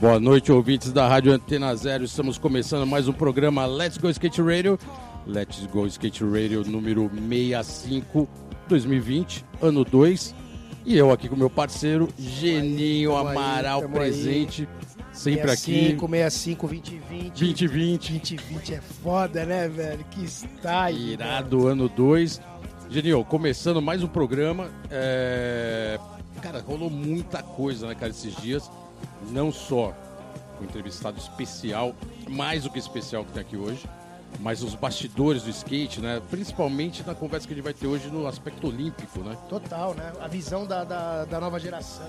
Boa noite, ouvintes da Rádio Antena Zero. Estamos começando mais um programa Let's Go Skate Radio. Let's Go Skate Radio número 65 2020, ano 2. E eu aqui com meu parceiro Geninho aí, Amaral presente, sempre aqui. 65, 65, 2020. 2020, 2020 é foda, né, velho? Que style. irado ano 2. Geninho, começando mais um programa. é, Cara, rolou muita coisa, né, cara, esses dias. Não só o entrevistado especial, mais do que especial que tem aqui hoje, mas os bastidores do skate, né? Principalmente na conversa que a gente vai ter hoje no aspecto olímpico, né? Total, né? A visão da, da, da nova geração.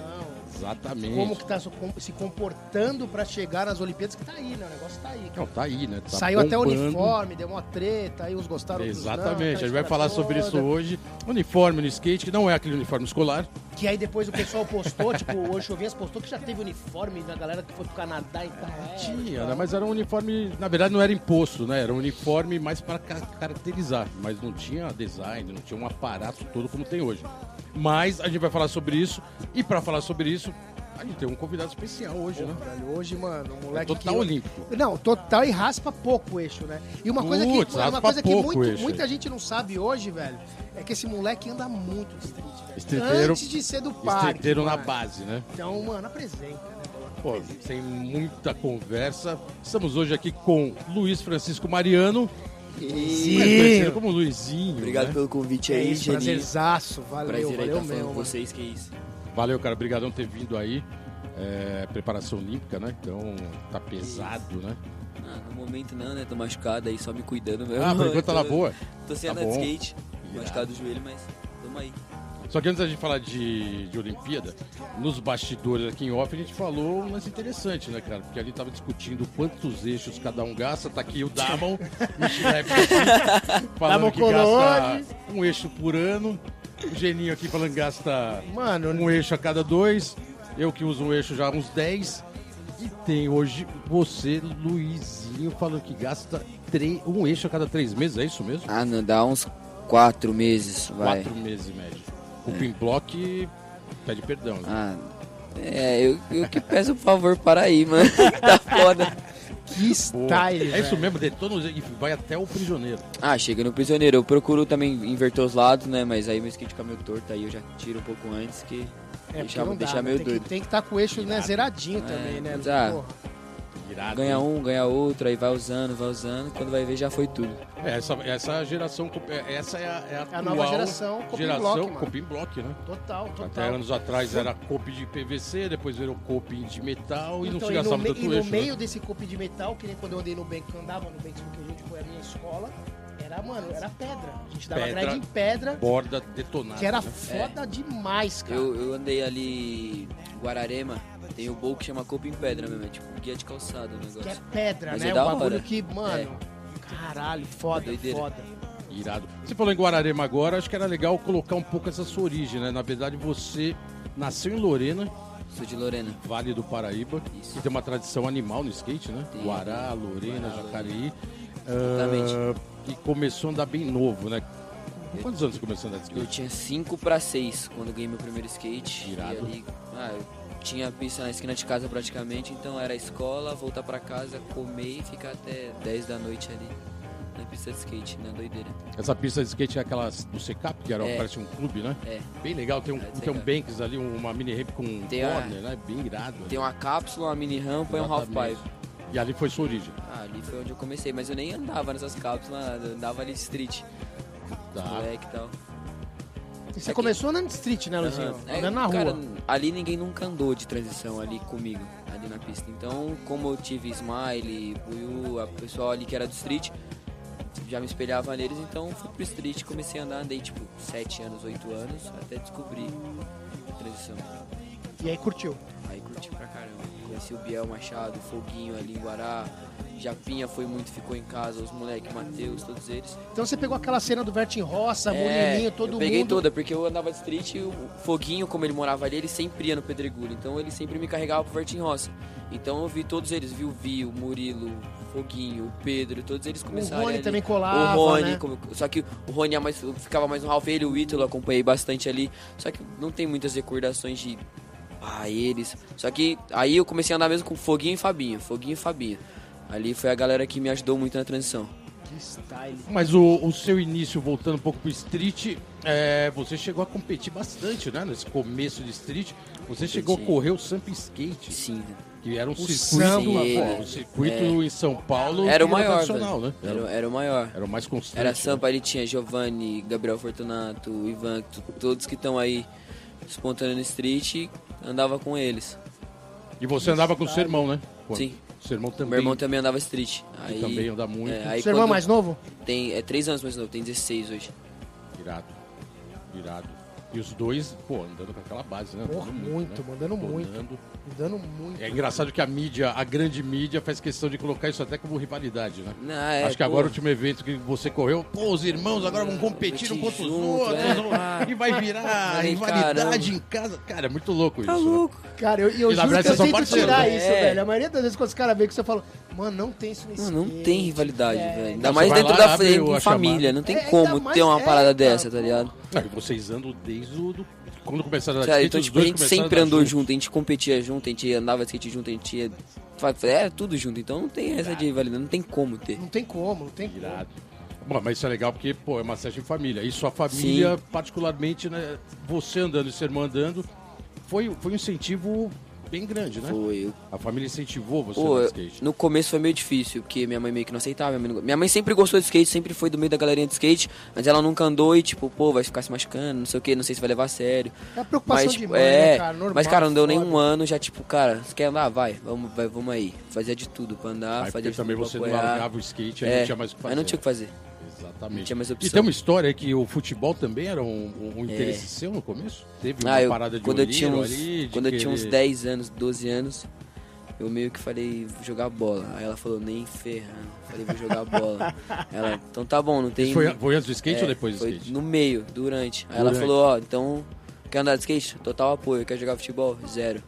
Exatamente. Como que tá se comportando pra chegar nas Olimpíadas, que tá aí, né? O negócio tá aí. Não, tá aí, né? Tá Saiu até o bombando. uniforme, deu uma treta, aí uns gostaram não, Exatamente, aquela a gente vai falar sobre isso toda. hoje. Uniforme no skate, que não é aquele uniforme escolar. Que aí depois o pessoal postou, tipo, o Chovinhas postou que já teve uniforme da galera que foi pro Canadá e tal. É, Tinha, tal. né? Mas era um uniforme, na verdade não era imposto, né? Era um uniforme mais para ca- caracterizar, mas não tinha design, não tinha um aparato todo como tem hoje. Mas a gente vai falar sobre isso e para falar sobre isso, a gente tem um convidado especial hoje, né? Velho, hoje, mano, um moleque Total que... olímpico. Não, total e raspa pouco o eixo, né? E uma coisa que, Putz, uma raspa coisa que muito- muita gente não sabe hoje, velho, é que esse moleque anda muito street, velho. Antes de ser do parque. Estreiteiro na base, né? Então, mano, apresenta? Pô, sem muita conversa, estamos hoje aqui com Luiz Francisco Mariano, mais conhecido como Luizinho. Obrigado né? pelo convite É aí, isso, Geninho. prazerzaço. Valeu, Prazer aí valeu estar falando mesmo. vocês, que isso. Valeu, cara. Obrigadão por ter vindo aí. É, preparação olímpica, né? Então tá pesado, né? Ah, no momento não, né? Tô machucado aí, só me cuidando mesmo. Ah, por enquanto tá na boa. Tô sem Tá andar de skate, Irado. machucado o joelho, mas tamo aí. Só que antes da gente falar de, de Olimpíada, nos bastidores aqui em off, a gente falou um lance interessante, né, cara? Porque ali tava discutindo quantos eixos cada um gasta. Tá aqui o Damon, o Schlepp aqui, falando Damon que gasta um eixo por ano. O Geninho aqui falando que gasta Mano, um eixo a cada dois. Eu que uso um eixo já há uns 10. E tem hoje você, Luizinho, falando que gasta um eixo a cada três meses, é isso mesmo? Ah, não, dá uns quatro meses, vai. Quatro meses em média. O block pede perdão. né? Ah, é, eu, eu que peço por favor para aí, mano. tá foda. que style, é isso mesmo, detona os- e vai até o prisioneiro. Ah, chega no prisioneiro. Eu procuro também inverter os lados, né? Mas aí meu skate fica meio torto, aí eu já tiro um pouco antes que É, deixa, porque não dá, deixa né? meio tem doido. Que, tem que estar com o eixo né, zeradinho É, também, né? ah, Porra. Irado. Ganha hein? um, ganha outro, aí vai usando, vai usando. Quando vai ver, já foi tudo. É, essa, essa geração, é- essa é a, é a, A atual nova geração copy geração copy block, né? Total, total. Até anos atrás era copy de PVC, depois virou copy de metal e não Então, se e no, gastava me- tanto e no eixo. né? meio desse copo de metal, que nem quando eu andei no eu andava no Bank, que a gente foi a minha escola, era, mano, era pedra. A gente dava Pedra. grade em pedra, Borda detonada. que era né? foda demais, cara. Eu, eu andei ali em Guararema, tem o bowl que chama Copo em Pedra mesmo, é tipo guia de calçada o negócio. Que é pedra, Mas né? é um da bagulho hora. que, mano, caralho, foda, É doideira. foda. Irado. Você falou em Guararema agora, acho que era legal colocar um pouco essa sua origem, né? Na verdade, você nasceu em Lorena, Sou de Lorena. Vale do Paraíba, Isso. que tem uma tradição animal no skate, né? Tem. Guará, Lorena, Guará, Jacareí. Exatamente. Ah, e começou a andar bem novo, né? Com quantos anos você começou a andar de Eu skate? tinha 5 pra 6 quando ganhei meu primeiro skate. Irado. E ali, ah, eu tinha pista na esquina de casa praticamente, então era escola, voltar pra casa, comer e ficar até 10 da noite ali na pista de skate, na doideira. Essa pista de skate é aquela do Secap, que era, É. parece um clube, né? É, Bem legal, tem um, É, tem um banks ali, uma mini ramp com um Tem corner, né? Bem irado. tem uma cápsula, uma mini rampa e um half Exatamente. pipe. E ali foi sua origem. Ah, ali foi onde eu comecei, mas eu nem andava nessas cápsulas, eu andava ali de street, Tá. moleque e tal. E você Aqui. começou andando de street, né, Luizinho? Aham. É, na rua. cara, ali ninguém nunca andou de transição ali comigo, ali na pista. Então, como eu tive Smile, Buiu, a pessoal ali que era do street, já me espelhava neles, então fui pro street, comecei a andar, andei tipo 7 anos, 8 anos, até descobrir a transição. E aí curtiu. Aí curti pra caramba. Conheci o Biel Machado, o Foguinho ali em Guará, Japinha foi muito, ficou em casa, os moleques, Matheus, todos eles. Então você pegou aquela cena do Vertin Roça, É, Molininho, todo eu peguei mundo. toda, porque eu andava de street e o Foguinho, como ele morava ali, ele sempre ia no Pedregulho. Então ele sempre me carregava pro Vertin Roça. Então eu vi todos eles, vi o Vi, o Murilo, Foguinho, o Pedro, todos eles começaram. O Rony ali. também colava, O Rony, né? como- só que o Rony é mais, ficava mais no Ralph, ele, o Ítalo, acompanhei bastante ali. Só que não tem muitas recordações de. Ah, eles. Só que aí eu comecei a andar mesmo com Foguinho e Fabinho. Foguinho e Fabinho. Ali foi a galera que me ajudou muito na transição. Que style. Mas o, o seu início, voltando um pouco pro street, é, você chegou a competir bastante, né? Nesse começo de street. Você chegou a correr o Samp Skate, Sim. que era um circuito, samba, pô, velho. um circuito em São Paulo. Era o maior, velho. né? Era, era o maior. Era o mais constante. Era né? Sampa, ele tinha Giovanni, Gabriel Fortunato, Ivan, todos que estão aí despontando no street, andava com eles. E você andava com o seu irmão, né? Sim. Seu irmão também. Meu irmão também andava street. Aí, também anda muito. é, aí Seu irmão é mais novo? tem é três anos mais novo, tem 16 hoje. Irado. Irado. E os dois, pô, andando com aquela base, né? Porra, Andando muito, né? mandando muito. Andando. Dando muito. É engraçado que a mídia, a grande mídia, faz questão de colocar isso até como rivalidade, né? Não, é, Acho que pô, agora o último evento que você correu, pô, os irmãos agora vão competir um contra os junto, outros, é. e vai virar Ai, rivalidade caramba. em casa. Cara, é muito louco Tá isso. né? louco. Cara, eu, eu E juro que eu tento tirar né? isso, É. velho. A maioria das vezes quando os caras veem que você fala, mano, não tem isso nesse Mano, não tem rivalidade, É, velho. Ainda você mais dentro lá, da a em família. chamada. Não tem É, como mais- ter uma é, parada dessa, tá ligado? Não, e vocês andam desde o... Do... Quando começaram a Cara, de então, skate, tipo, a gente sempre andou juntos. junto, a gente competia junto, a gente andava de skate junto, a gente ia. Era tudo junto, então não tem essa de rivalidade, não tem como ter. Não tem como, não tem como. Irado. Bom, mas isso é legal porque, pô, é uma session em família. E sua família, particularmente, né? Você andando e seu irmão andando, foi, foi um incentivo bem grande, né? Foi. eu- A família incentivou você Pô, no skate. no começo foi meio difícil, porque minha mãe meio que não aceitava. Minha mãe, não- minha mãe sempre gostou de skate, sempre foi do meio da galerinha de skate, mas ela nunca andou e, tipo, pô, vai ficar se machucando, não sei o que, não sei se vai levar a sério. É a preocupação Mas, de tipo, mãe, é, né, cara? Normal, mas, cara, não deu nem um ano, já, tipo, cara, você quer andar? Vai, vamos, vai, vamos aí. Fazia de tudo pra andar, Aí fazia porque de também tudo você pra não apoiar. largava o skate, aí É, não tinha mais o que fazer. aí não tinha o que fazer. Exatamente. Não tinha mais E opção. tem uma história que o futebol também era um, um interesse seu no começo? Teve uma Ah, eu, parada de quando eu tinha uns, ali, quando eu tinha uns querer- 10 anos, 12 anos, eu meio que falei, vou jogar bola. Aí ela falou, nem ferrando. Falei, vou jogar bola. ela, então tá bom, não tem... Isso foi, foi antes do skate É, ou depois do foi skate? no meio, durante. Aí ela Durante. falou, ó, então, quer andar de skate? Total apoio. Quer jogar futebol? Zero.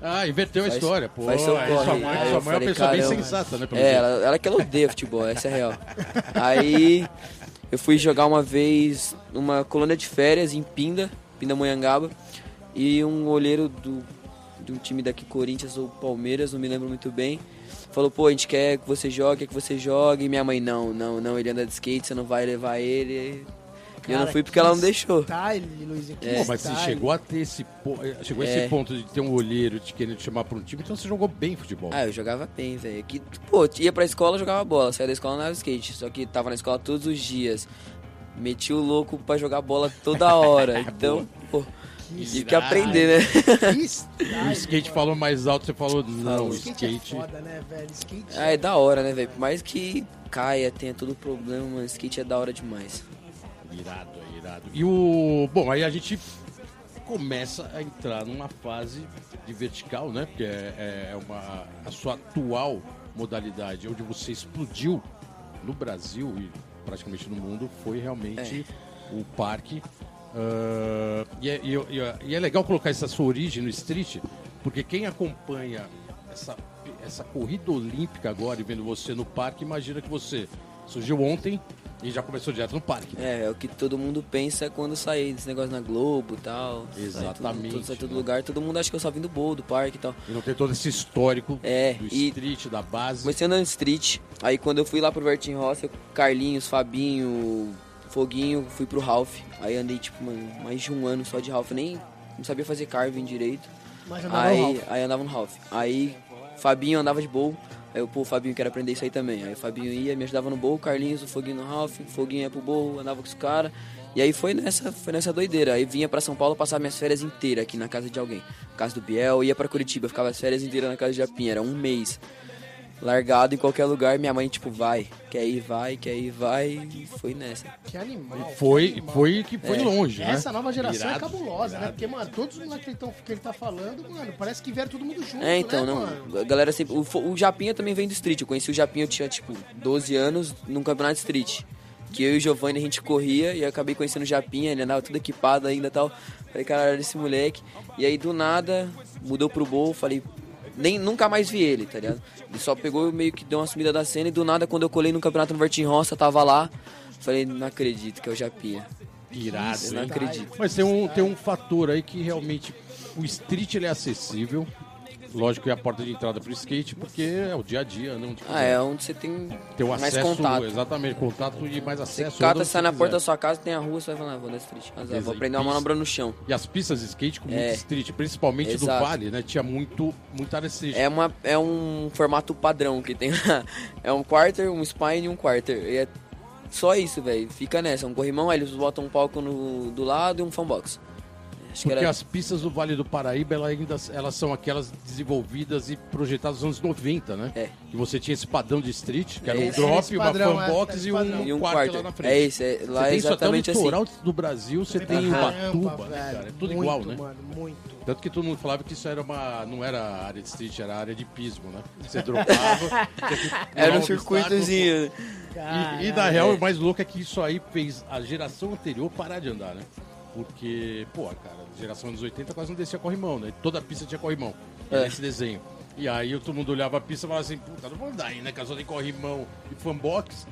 Ah, inverteu a Faz- história, pô. faz seu aí corre. sua mãe, Aí sua mãe é uma falei, pessoa bem caramba. sensata, né? pelo É, ela, ela que ela odeia futebol, essa é a real. Aí eu fui jogar uma vez numa colônia de férias em Pinda, Pindamonhangaba, e um olheiro do, de um time daqui, Corinthians ou Palmeiras, não me lembro muito bem, falou, pô, a gente quer que você jogue, quer que você jogue, e minha mãe, não, não, não, ele anda de skate, você não vai levar ele. E eu não fui porque ela não que deixou. Style, Luizinho. que Pô, mas você style. chegou a ter esse, po- chegou a esse É. ponto de ter um olheiro te querendo te chamar pra um time, então você jogou bem futebol. Ah, eu jogava bem, velho. Que, pô, ia pra escola, jogava bola. Saía da escola, andava de skate. Só que tava na escola todos os dias. Meti o louco pra jogar bola toda hora. Então, pô, tive que aprender, né? Que O style, skate mano. falou mais alto, você falou, não, o Skate é skate. foda, né, velho? Skate Ah, é da hora, né, velho? Por mais que caia, tenha todo problema, mano, skate é da hora demais. Irado, é irado. E o. Bom, aí a gente começa a entrar numa fase de vertical, né? Porque é, é uma, a sua atual modalidade, onde você explodiu no Brasil e praticamente no mundo, foi realmente o parque. Ah, e, é, e eu- e é- e é legal colocar essa sua origem no street, porque quem acompanha essa, essa corrida olímpica agora e vendo você no parque, imagina que você surgiu ontem e já começou direto no parque. É, é o que todo mundo pensa quando sai desse negócio na Globo e tal. Exatamente, Sai, tudo, tudo, sai todo né? lugar. Todo mundo acha que eu só vim do bowl, do parque e tal. E não tem todo esse histórico É, do e- street, da base. Comecei andando street, aí quando eu fui lá pro Vertim Rossi, Carlinhos, Fabinho, Foguinho, fui pro Ralph. Aí andei, tipo, mano, mais de um ano só de Ralph. Nem não sabia fazer carving direito. Mas andava no Aí, Ralph. aí andava no Ralph. Aí Fabinho andava de bowl. Aí eu, pô, o Fabinho quer aprender isso aí também. Aí o Fabinho ia, me ajudava no bowl, Carlinhos, o Foguinho no Ralph, o Foguinho ia pro bowl, andava com os caras. E aí foi nessa, foi nessa doideira. Aí vinha pra São Paulo passar minhas férias inteiras aqui na casa de alguém. Casa do Biel, ia pra Curitiba, ficava as férias inteiras na casa de Japinha, era um mês. Largado em qualquer lugar, minha mãe, tipo, vai. Quer ir, vai, quer ir, vai. E foi nessa. Que animal. Foi, que animal. foi que foi É. longe, né? Essa nova geração é Irado, cabulosa, né? irado. Porque, mano, todos os moleques que, ele tão- que ele tá falando, mano, parece que vieram todo mundo junto, É, então, né, não. mano? A galera sempre. O, o Japinha também vem do street. Eu conheci o Japinha, eu tinha, tipo, 12 anos num campeonato de street. Que eu e o Giovanni a gente corria e eu acabei conhecendo o Japinha, ele andava tudo equipado ainda e tal. Falei, cara, olha esse moleque. E aí do nada mudou pro bowl, falei, nem, nunca mais vi ele, tá ligado? Ele só pegou e meio que deu uma sumida da cena e do nada, quando eu colei no campeonato no Vertim Roça, tava lá. Falei, não acredito que é o Japinha. Irado, Eu não acredito. Mas tem um, tem um fator aí que realmente o street ele é acessível. Lógico que é a porta de entrada pro skate, porque é o dia a dia, não Ah, é onde você tem Tem o mais acesso, contato. exatamente, contato e mais Você acesso. cata, onde sai você na porta da sua casa, tem a rua, você vai falar, ah, vou na street. Mas, ah, vou aprender uma manobra no chão. E as pistas de skate com muito É. street, principalmente do Exato. Vale, né? Tinha muito, muita área street. É, uma, é um formato padrão que tem lá. É um quarter, um spine e um quarter. E é só isso, velho. Fica nessa. Um corrimão, aí eles botam um palco no, do lado e um fanbox. Acho que Porque era... as pistas do Vale do Paraíba, elas ainda elas são aquelas desenvolvidas e projetadas nos anos 90, né? É. Que você tinha esse padrão de street, que era um Esse- drop, esse uma padrão, é, fanbox e padrão. um, E um quarto lá na frente. É isso, é, lá Você é tem isso até no exatamente assim. litoral do Brasil, você tem Ubatuba, caramba, né, cara? É tudo muito, igual, né? mano, muito. Tanto que todo mundo falava que isso era uma. não era área de street, era área de pismo, né? Você dropava. Era um circuitozinho. E, e na real, o mais louco é que isso aí fez a geração anterior parar de andar, né? Porque, pô, cara, geração dos 80 quase não descia corrimão, né? Toda a pista tinha corrimão. É. esse desenho. E aí todo mundo olhava a pista e falava assim, puta, não vou andar aí, né? Que só tem corrimão e fanbox.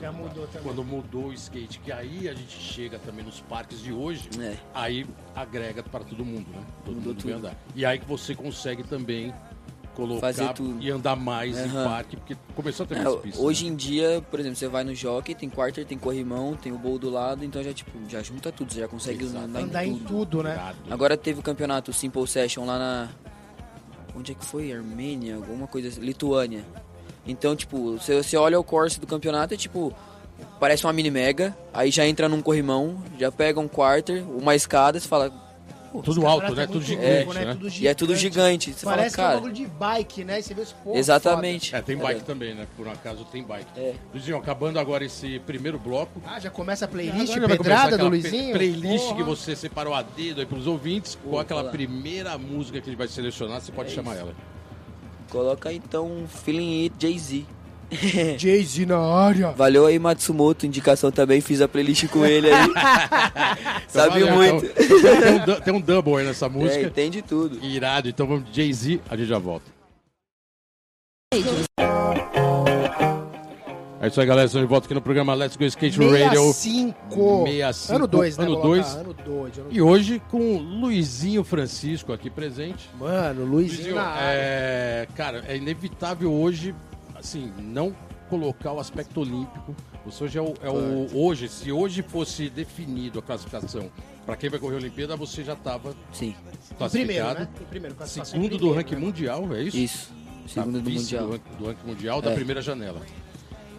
Já de mudou também. Quando mudou o skate, que aí a gente chega também nos parques de hoje, É. aí agrega para todo mundo, né? Todo Mudou mundo vem tudo. andar. E aí que você consegue também colocar Fazer tudo. e andar mais em Aham. parque, porque começou a ter É, mais pistas. hoje né? em dia, por exemplo, você vai no jockey, tem quarter, tem corrimão, tem o bowl do lado, então já tipo, já junta tudo, você já consegue Exato. andar, Andar em em tudo. tudo, né? Irado. Agora teve o campeonato Simple Session lá na. Onde é que foi? Armênia? Alguma coisa assim. Lituânia. Então, tipo, você, você olha o course do campeonato é tipo. Parece uma mini mega, aí já entra num corrimão, já pega um quarter, uma escada, você fala. "Pô, Tudo alto, né? Tudo gigante, né? Tudo E é tudo gigante. Você Parece fala, que é um cara. bagulho de bike, né? E você vê os. Exatamente. É, tem bike também, né? Por um acaso tem bike. É. Luizinho, acabando agora esse primeiro bloco. Ah, já começa a playlist Agora pedrada do Luizinho? Playlist Porra. que você separou a dedo aí pros ouvintes. Qual aquela falar. primeira música que ele vai selecionar, você pode É chamar isso. ela. Coloca então Feeling It Jay-Z. Jay-Z na área. Valeu aí, Matsumoto, indicação também, fiz a playlist com ele aí. Sabe Então, muito. então, tem, um, tem um double aí nessa É, música. entende tudo. Irado. Então vamos de Jay-Z, a gente já volta. É isso aí, galera. Estamos de volta aqui no programa Let's Go Skate Radio. 65. 65, Ano 2, né? ano colocar? dois. Ano 2. Ano E hoje com Luizinho Francisco aqui presente. Mano, Luizinho Luizinho, na área. é, cara, é inevitável hoje, assim, não colocar o aspecto olímpico. Você hoje é o, é o- hoje, se hoje fosse definido a classificação para quem vai correr a Olimpíada, você já estava Sim, Em classificado. primeiro, né? Primeiro. classificação Segundo do primeiro, ranking né? mundial, é isso? isso. Tá, Segundo do Mundial. Do, ranking- do ranking mundial da É. primeira janela.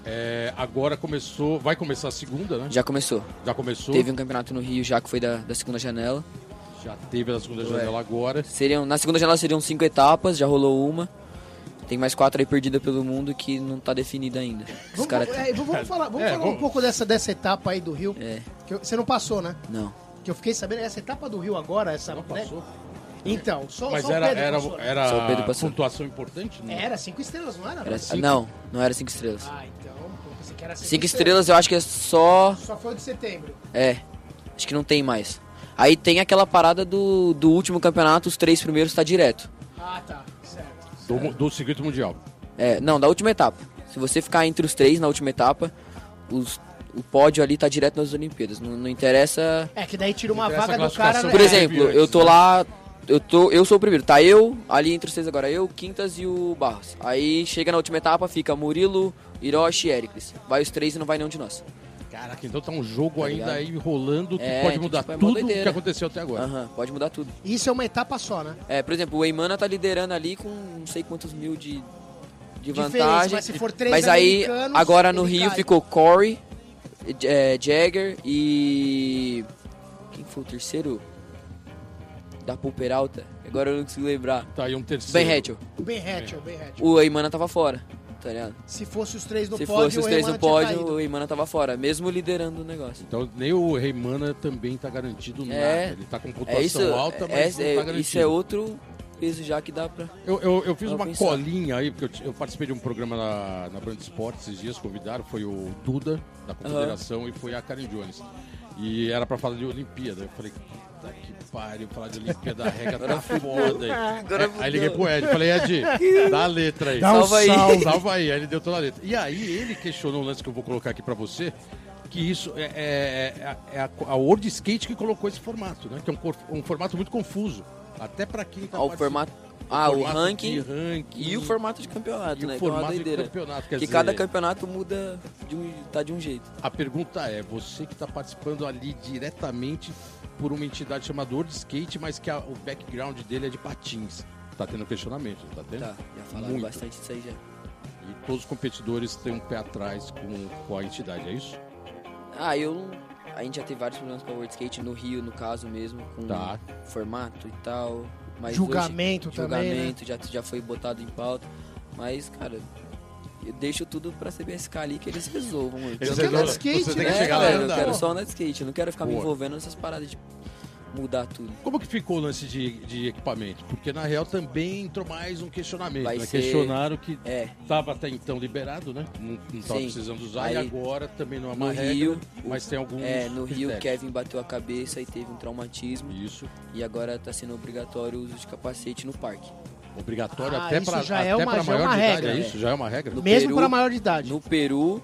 É, agora começou, vai começar a segunda, né? Já começou. Já começou, Teve um campeonato no Rio já que foi da, da segunda janela. já teve a segunda janela agora. Seriam, na segunda janela seriam cinco etapas, já rolou uma. Tem mais quatro aí perdidas pelo mundo que não tá definida ainda. Os Vamos, caras. é, vamos falar, vamos É, falar um vamos- pouco dessa, dessa etapa aí do Rio. É, Que eu- você não passou, né? não. Que eu fiquei sabendo, essa etapa do Rio agora, essa. Não né? passou. Então, só, Mas só o era, Pedro era, passou, né? era Só o Pedro passou. pontuação importante? Não. Era cinco estrelas, não era? Era, cinco? não, não era cinco estrelas. Ah, então. eu pensei que era Cinco estrelas eu acho que é só. Só foi o de setembro. É, acho que não tem mais. Aí tem aquela parada do, do último campeonato, os três primeiros tá direto. Ah, tá. Do, do circuito mundial. É, não, da última etapa. Se você ficar entre os três na última etapa, os- o pódio ali tá direto nas Olimpíadas. Não, não interessa. É que daí tira uma vaga do cara. né? Por exemplo, eu tô né? lá. Eu, tô, eu sou o primeiro, tá eu, ali entre os três agora, eu, Quintas e o Barros. Aí chega na última etapa, fica Murilo, Hiroshi e Ericles. Vai os três e não vai nenhum de nós. Caraca, então tá um jogo Tá ainda aí rolando que É, pode que, mudar tipo, é tudo o que aconteceu até agora. Aham, pode mudar tudo. Isso é uma etapa só, né? É, por exemplo, o Eimana tá liderando ali com não sei quantos mil de, de vantagem. mas se for três Mas aí, agora no Rio cai. ficou Corey, é, Jagger e. Quem foi o terceiro? Da Pulper Alta? Agora eu não consigo lembrar. Tá aí um terceiro. Ben Hatchel. Bem Hatchel, bem Hatchel. O Eimana tava fora, tá ligado? Se fosse os três no Se pódio, fosse os o três no pódio, caído. o Eimana tava fora, mesmo liderando o negócio. Então nem o Reimana também tá garantido nada. É. Ele tá com pontuação É isso, alta, é, mas não é- tá garantido. isso é outro peso já que dá pra. Eu, eu, eu fiz uma pensar. colinha aí, porque eu, eu participei de um programa na, na Brand Esportes esses dias, convidaram, foi o Duda, da Confederação, e foi a Karen Jones. E era pra falar de Olimpíada. Eu falei, pariu, falar de Olimpíada da Regra tá foda aí. Agora Aí liguei pro Ed, falei, Ed, dá a letra aí. Dá um Salva aí. Salva aí, aí ele deu toda a letra. E aí ele questionou um lance que eu vou colocar aqui pra você, que isso é, é- é a, a World Skate que colocou esse formato, né? Que é um, um formato muito confuso. Até pra quem tá Ah, o formato. Ah, o formato ranking. ranking E o formato de campeonato, e né? o que é uma formato de campeonato. Quer Porque dizer, cada campeonato muda de um, tá de um jeito. A pergunta é, você que está participando ali diretamente por uma entidade chamada World Skate, mas que a- o background dele é de patins. Tá tendo questionamento, tá tendo? Tá, já falaram Muito. bastante disso aí já. E todos os competidores têm um pé atrás com, com a entidade, é isso? Ah, eu. A gente já teve vários problemas com a World Skate no Rio, no caso mesmo, com Tá. formato e tal. Mas Julgamento hoje, também, né? Julgamento já, já foi botado em pauta. Mas, cara, deixo tudo pra CBSK ali que eles resolvam. Eles Eu andar não- de skate, né, é, e eu andar. quero só andar de skate, eu não quero ficar me Boa. envolvendo nessas paradas de mudar tudo. Como que ficou o lance de, de equipamento? Porque na real também entrou mais um questionamento. Vai né? ser- Questionaram que É, estava até então liberado, né? Não estava Sim. precisando usar e Aí, agora também não é uma no regra, Rio, mas tem alguns é, no Rio o critérios. Kevin bateu a cabeça e teve um traumatismo. Isso, E agora tá sendo obrigatório o uso de capacete no parque. Obrigatório Ah, até para já é uma- pra já é maior uma de idade, regra, é é. isso? Já é uma regra? No Mesmo para maior de idade. No Peru,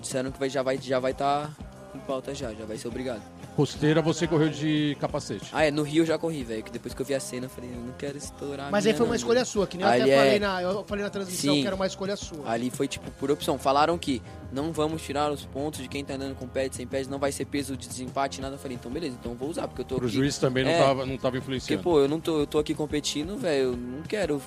disseram que vai, já vai já vai estar em pauta já, já vai ser obrigado. Costeira você correu de capacete. Ah, é, no Rio eu já corri, velho, que depois que eu vi a cena eu falei, eu não quero estourar Mas aí foi uma não, escolha velho. sua, que nem eu Ali até é- falei na, eu falei na transmissão Sim. que era uma escolha sua. Ali foi tipo por opção. Falaram que não vamos tirar os pontos de quem tá andando com pad, sem pad, não vai ser peso de desempate, nada. Eu falei, então beleza, então eu vou usar, porque eu tô Pro aqui. juiz também não É. tava, não tava Porque, influenciando. pô, eu não tô, eu tô aqui competindo, velho, eu não quero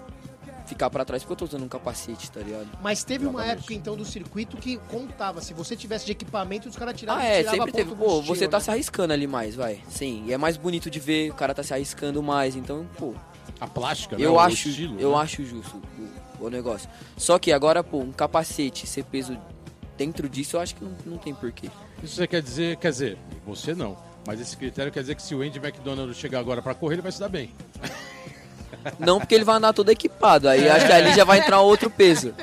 ficar pra trás porque eu tô usando um capacete, tá ligado? Mas teve uma Exatamente. época então do circuito que contava, se você tivesse de equipamento, os caras tiravam Ah, é, tirava sempre teve. Pô, estilo, você tá né? se arriscando ali mais, vai. Sim, e é mais bonito de ver, o cara tá se arriscando mais, então, pô, A plástica, né? eu o acho, estilo, eu né? acho justo o, o negócio. Só que agora, pô, um capacete ser peso dentro disso, eu acho que não, não tem porquê. Isso você quer dizer, quer dizer, você não. Mas esse critério quer dizer que se o Andy McDonald chegar agora pra correr, ele vai se dar bem. Não porque ele vai andar todo equipado, aí acho que ali já vai entrar outro peso.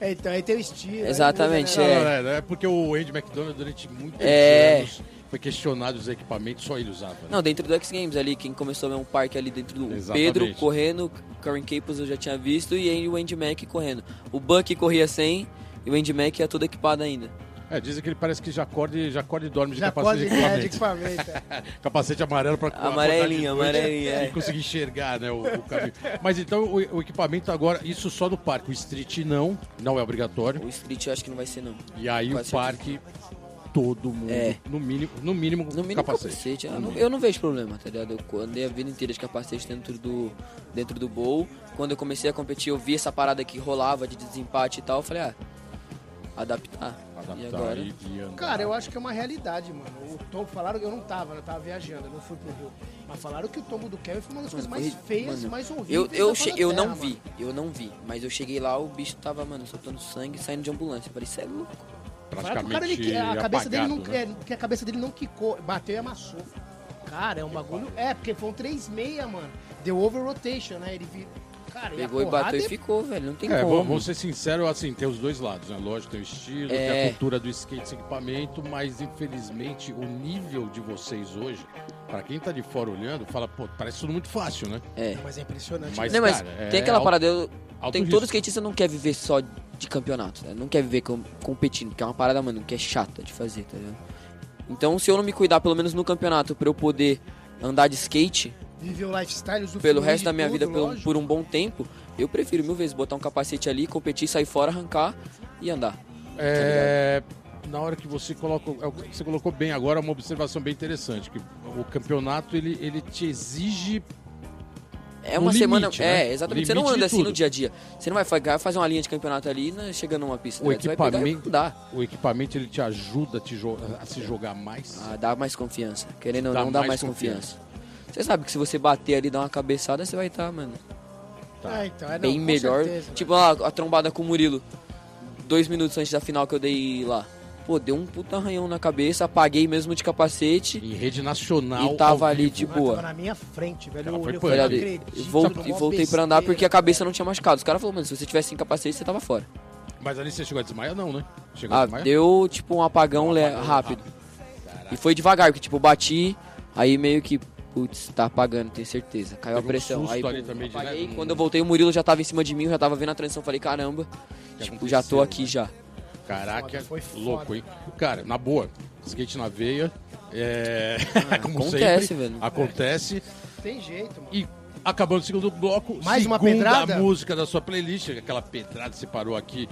É, então aí tem o estilo. Exatamente, né? Não, É. não, é, não é porque o Andy McDonald durante muitos É. anos foi questionado os equipamentos, só ele usava. né? Não, dentro do X Games ali, quem começou mesmo o parque ali dentro do Exatamente. Pedro correndo, Karen Capos eu já tinha visto, e aí o Andy Mack correndo. O Buck corria sem, e o Andy Mack ia todo equipado ainda. É, dizem que ele parece que já acorda e, já acorda e dorme de Já capacete pode de é, de equipamento. é. capacete amarelo de Amarelinho, amarelinho, é. E conseguir enxergar, né, o, o caminho. Mas então o, o equipamento agora, isso só do parque. O street não, não é obrigatório. O Street eu acho que não vai ser não. E aí Quase o parque, todo mundo, É. no mínimo, no mínimo, No mínimo capacete, eu, não, eu não vejo problema, tá ligado? Eu andei a vida inteira de capacete dentro do, dentro do bowl. Quando eu comecei a competir, eu vi essa parada que rolava de desempate e tal, eu falei, ah, adaptar. Adaptar e agora? e, e. Cara, eu acho que é uma realidade, mano. O Tom, falaram eu não tava, né? eu tava viajando, eu não fui pro Rio. Mas falaram que o tombo do Kevin foi uma das coisas mais Foi- feias mano, e mais Eu, horríveis. eu, da che- eu não vi, mano. eu não vi. Mas eu cheguei lá, o bicho tava, mano, soltando sangue, saindo de ambulância. Eu falei, isso é louco. Que praticamente cara, ele, a cabeça dele não, apagado, né? é, que a cabeça dele não quicou, bateu e amassou. Cara, é um bagulho. É, porque foi um 3-6, mano. Deu over rotation, né? Ele Cara, Pegou e e bateu e é- ficou, velho. Não tem É, como. vamos ser sinceros, assim, tem os dois lados, né? Lógico, tem o estilo, tem a É. cultura do skate sem equipamento, mas infelizmente o nível de vocês hoje, pra quem tá de fora olhando, fala, pô, parece tudo muito fácil, né? É. Mas é impressionante. Mas, Não, mas cara, é tem aquela alto- parada, eu, tem risco. todo skatista não quer viver só de campeonato, né? não quer viver com- competindo, que é uma parada, mano, que é chata de fazer, tá ligado? Então, se eu não me cuidar, pelo menos no campeonato, pra eu poder andar de skate Viver o lifestyle, pelo resto da minha tudo, vida por um, por um bom tempo, eu prefiro mil vezes botar um capacete ali, competir, sair fora, arrancar e andar. É, na hora que você coloca, é você colocou bem agora, uma observação bem interessante, que o campeonato ele, ele te exige É uma semana. limite, né? É, exatamente. Você não Limite anda assim tudo. no dia a dia. Você não vai fa- fazer uma linha de campeonato ali né, chegando numa pista. o né? Equipamento, andar. o equipamento ele te ajuda a, te jo- a se jogar mais. Ah, dá mais confiança. Querendo ou Dá não, dá mais mais confiança. Você sabe que se você bater ali e dar uma cabeçada, você vai estar, mano, Tá. É, então, é, não, bem melhor. certeza, tipo, a, a trombada com o Murilo. Dois minutos antes da final que eu dei lá. Pô, deu um puta arranhão na cabeça, apaguei mesmo de capacete. Em rede nacional. E tava ali, vivo. tipo, boa. Tava na minha frente, velho. Ela Eu foi e acredito, eu vol- e voltei pra andar porque a cabeça não tinha machucado. Os caras falaram, mano, se você tivesse sem capacete, você tava fora. Mas ali você chegou a desmaiar, não, né? Chegou a Ah, deu tipo um apagão, Um apagão rápido. Caraca. E foi devagar, porque tipo, bati, aí meio que putz, tá apagando, tenho certeza. Caiu Teve a um pressão. susto aí, pum, também de, apaguei. né, Quando um- eu voltei, o Murilo já tava em cima de mim, eu já tava vendo a transição. Falei, caramba, tipo, já tô aqui né? já. Caraca, Foda, foi foda. louco, hein? Cara, na boa, skate na veia. É... como acontece, sempre, velho. Acontece. Tem jeito, mano. E acabando o segundo bloco, Mais uma pedrada? música da sua playlist, aquela pedrada que você parou aqui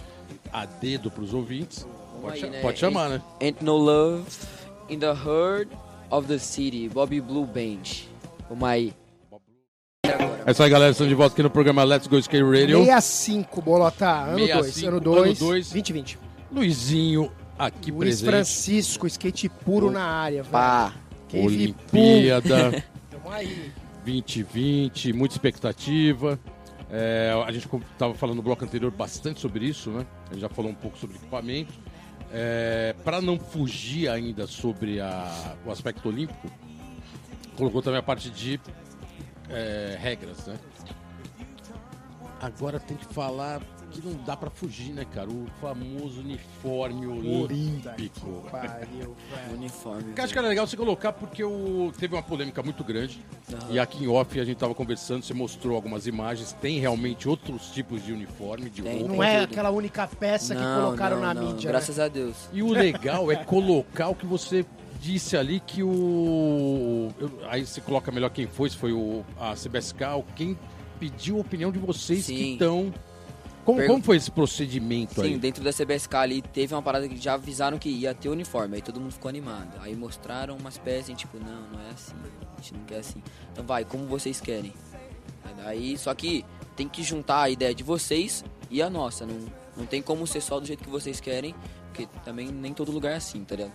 a dedo pros ouvintes. Pode, aí, né? pode chamar, né? Ain't no love in the heart of the city. Bobby Blue Band. Vamos aí. É isso aí, galera. Estamos de volta aqui no programa Let's Go Skate Radio. 65, Bolota. Ano 2. 65, Ano 2. ano dois. 2020. Luizinho aqui Luiz presente. Francisco, skate puro na área. Pá. Olimpíada. Tamo aí. 2020, muita expectativa. É, a gente estava falando no bloco anterior bastante sobre isso, né? A gente já falou um pouco sobre equipamento. É, Para não fugir ainda sobre a- o aspecto olímpico, colocou também a parte de é, regras, né? Agora tem que falar que não dá para fugir, né, cara? O famoso uniforme olímpico. Pariu. Uniforme. Eu acho que era legal você colocar porque o... teve uma polêmica muito grande. E aqui em off a gente tava conversando, você mostrou algumas imagens. Tem realmente outros tipos de uniforme, de roupa. Não é tudo. aquela única peça que Não, colocaram não, na não, mídia. Graças né? a Deus. E o legal é colocar o que você disse ali que o. Aí você coloca melhor quem foi, se foi o, a CBSK, ou quem pediu a opinião de vocês que Sim. estão. Como, Pergun- como foi esse procedimento Sim, aí? dentro da CBSK ali teve uma parada que já avisaram que ia ter uniforme, aí todo mundo ficou animado. Aí mostraram umas peças e tipo, não, não é assim, a gente não quer assim. Então vai, como vocês querem. Aí, só que tem que juntar a ideia de vocês e a nossa, não, não tem como ser só do jeito que vocês querem, porque também nem todo lugar é assim, tá ligado?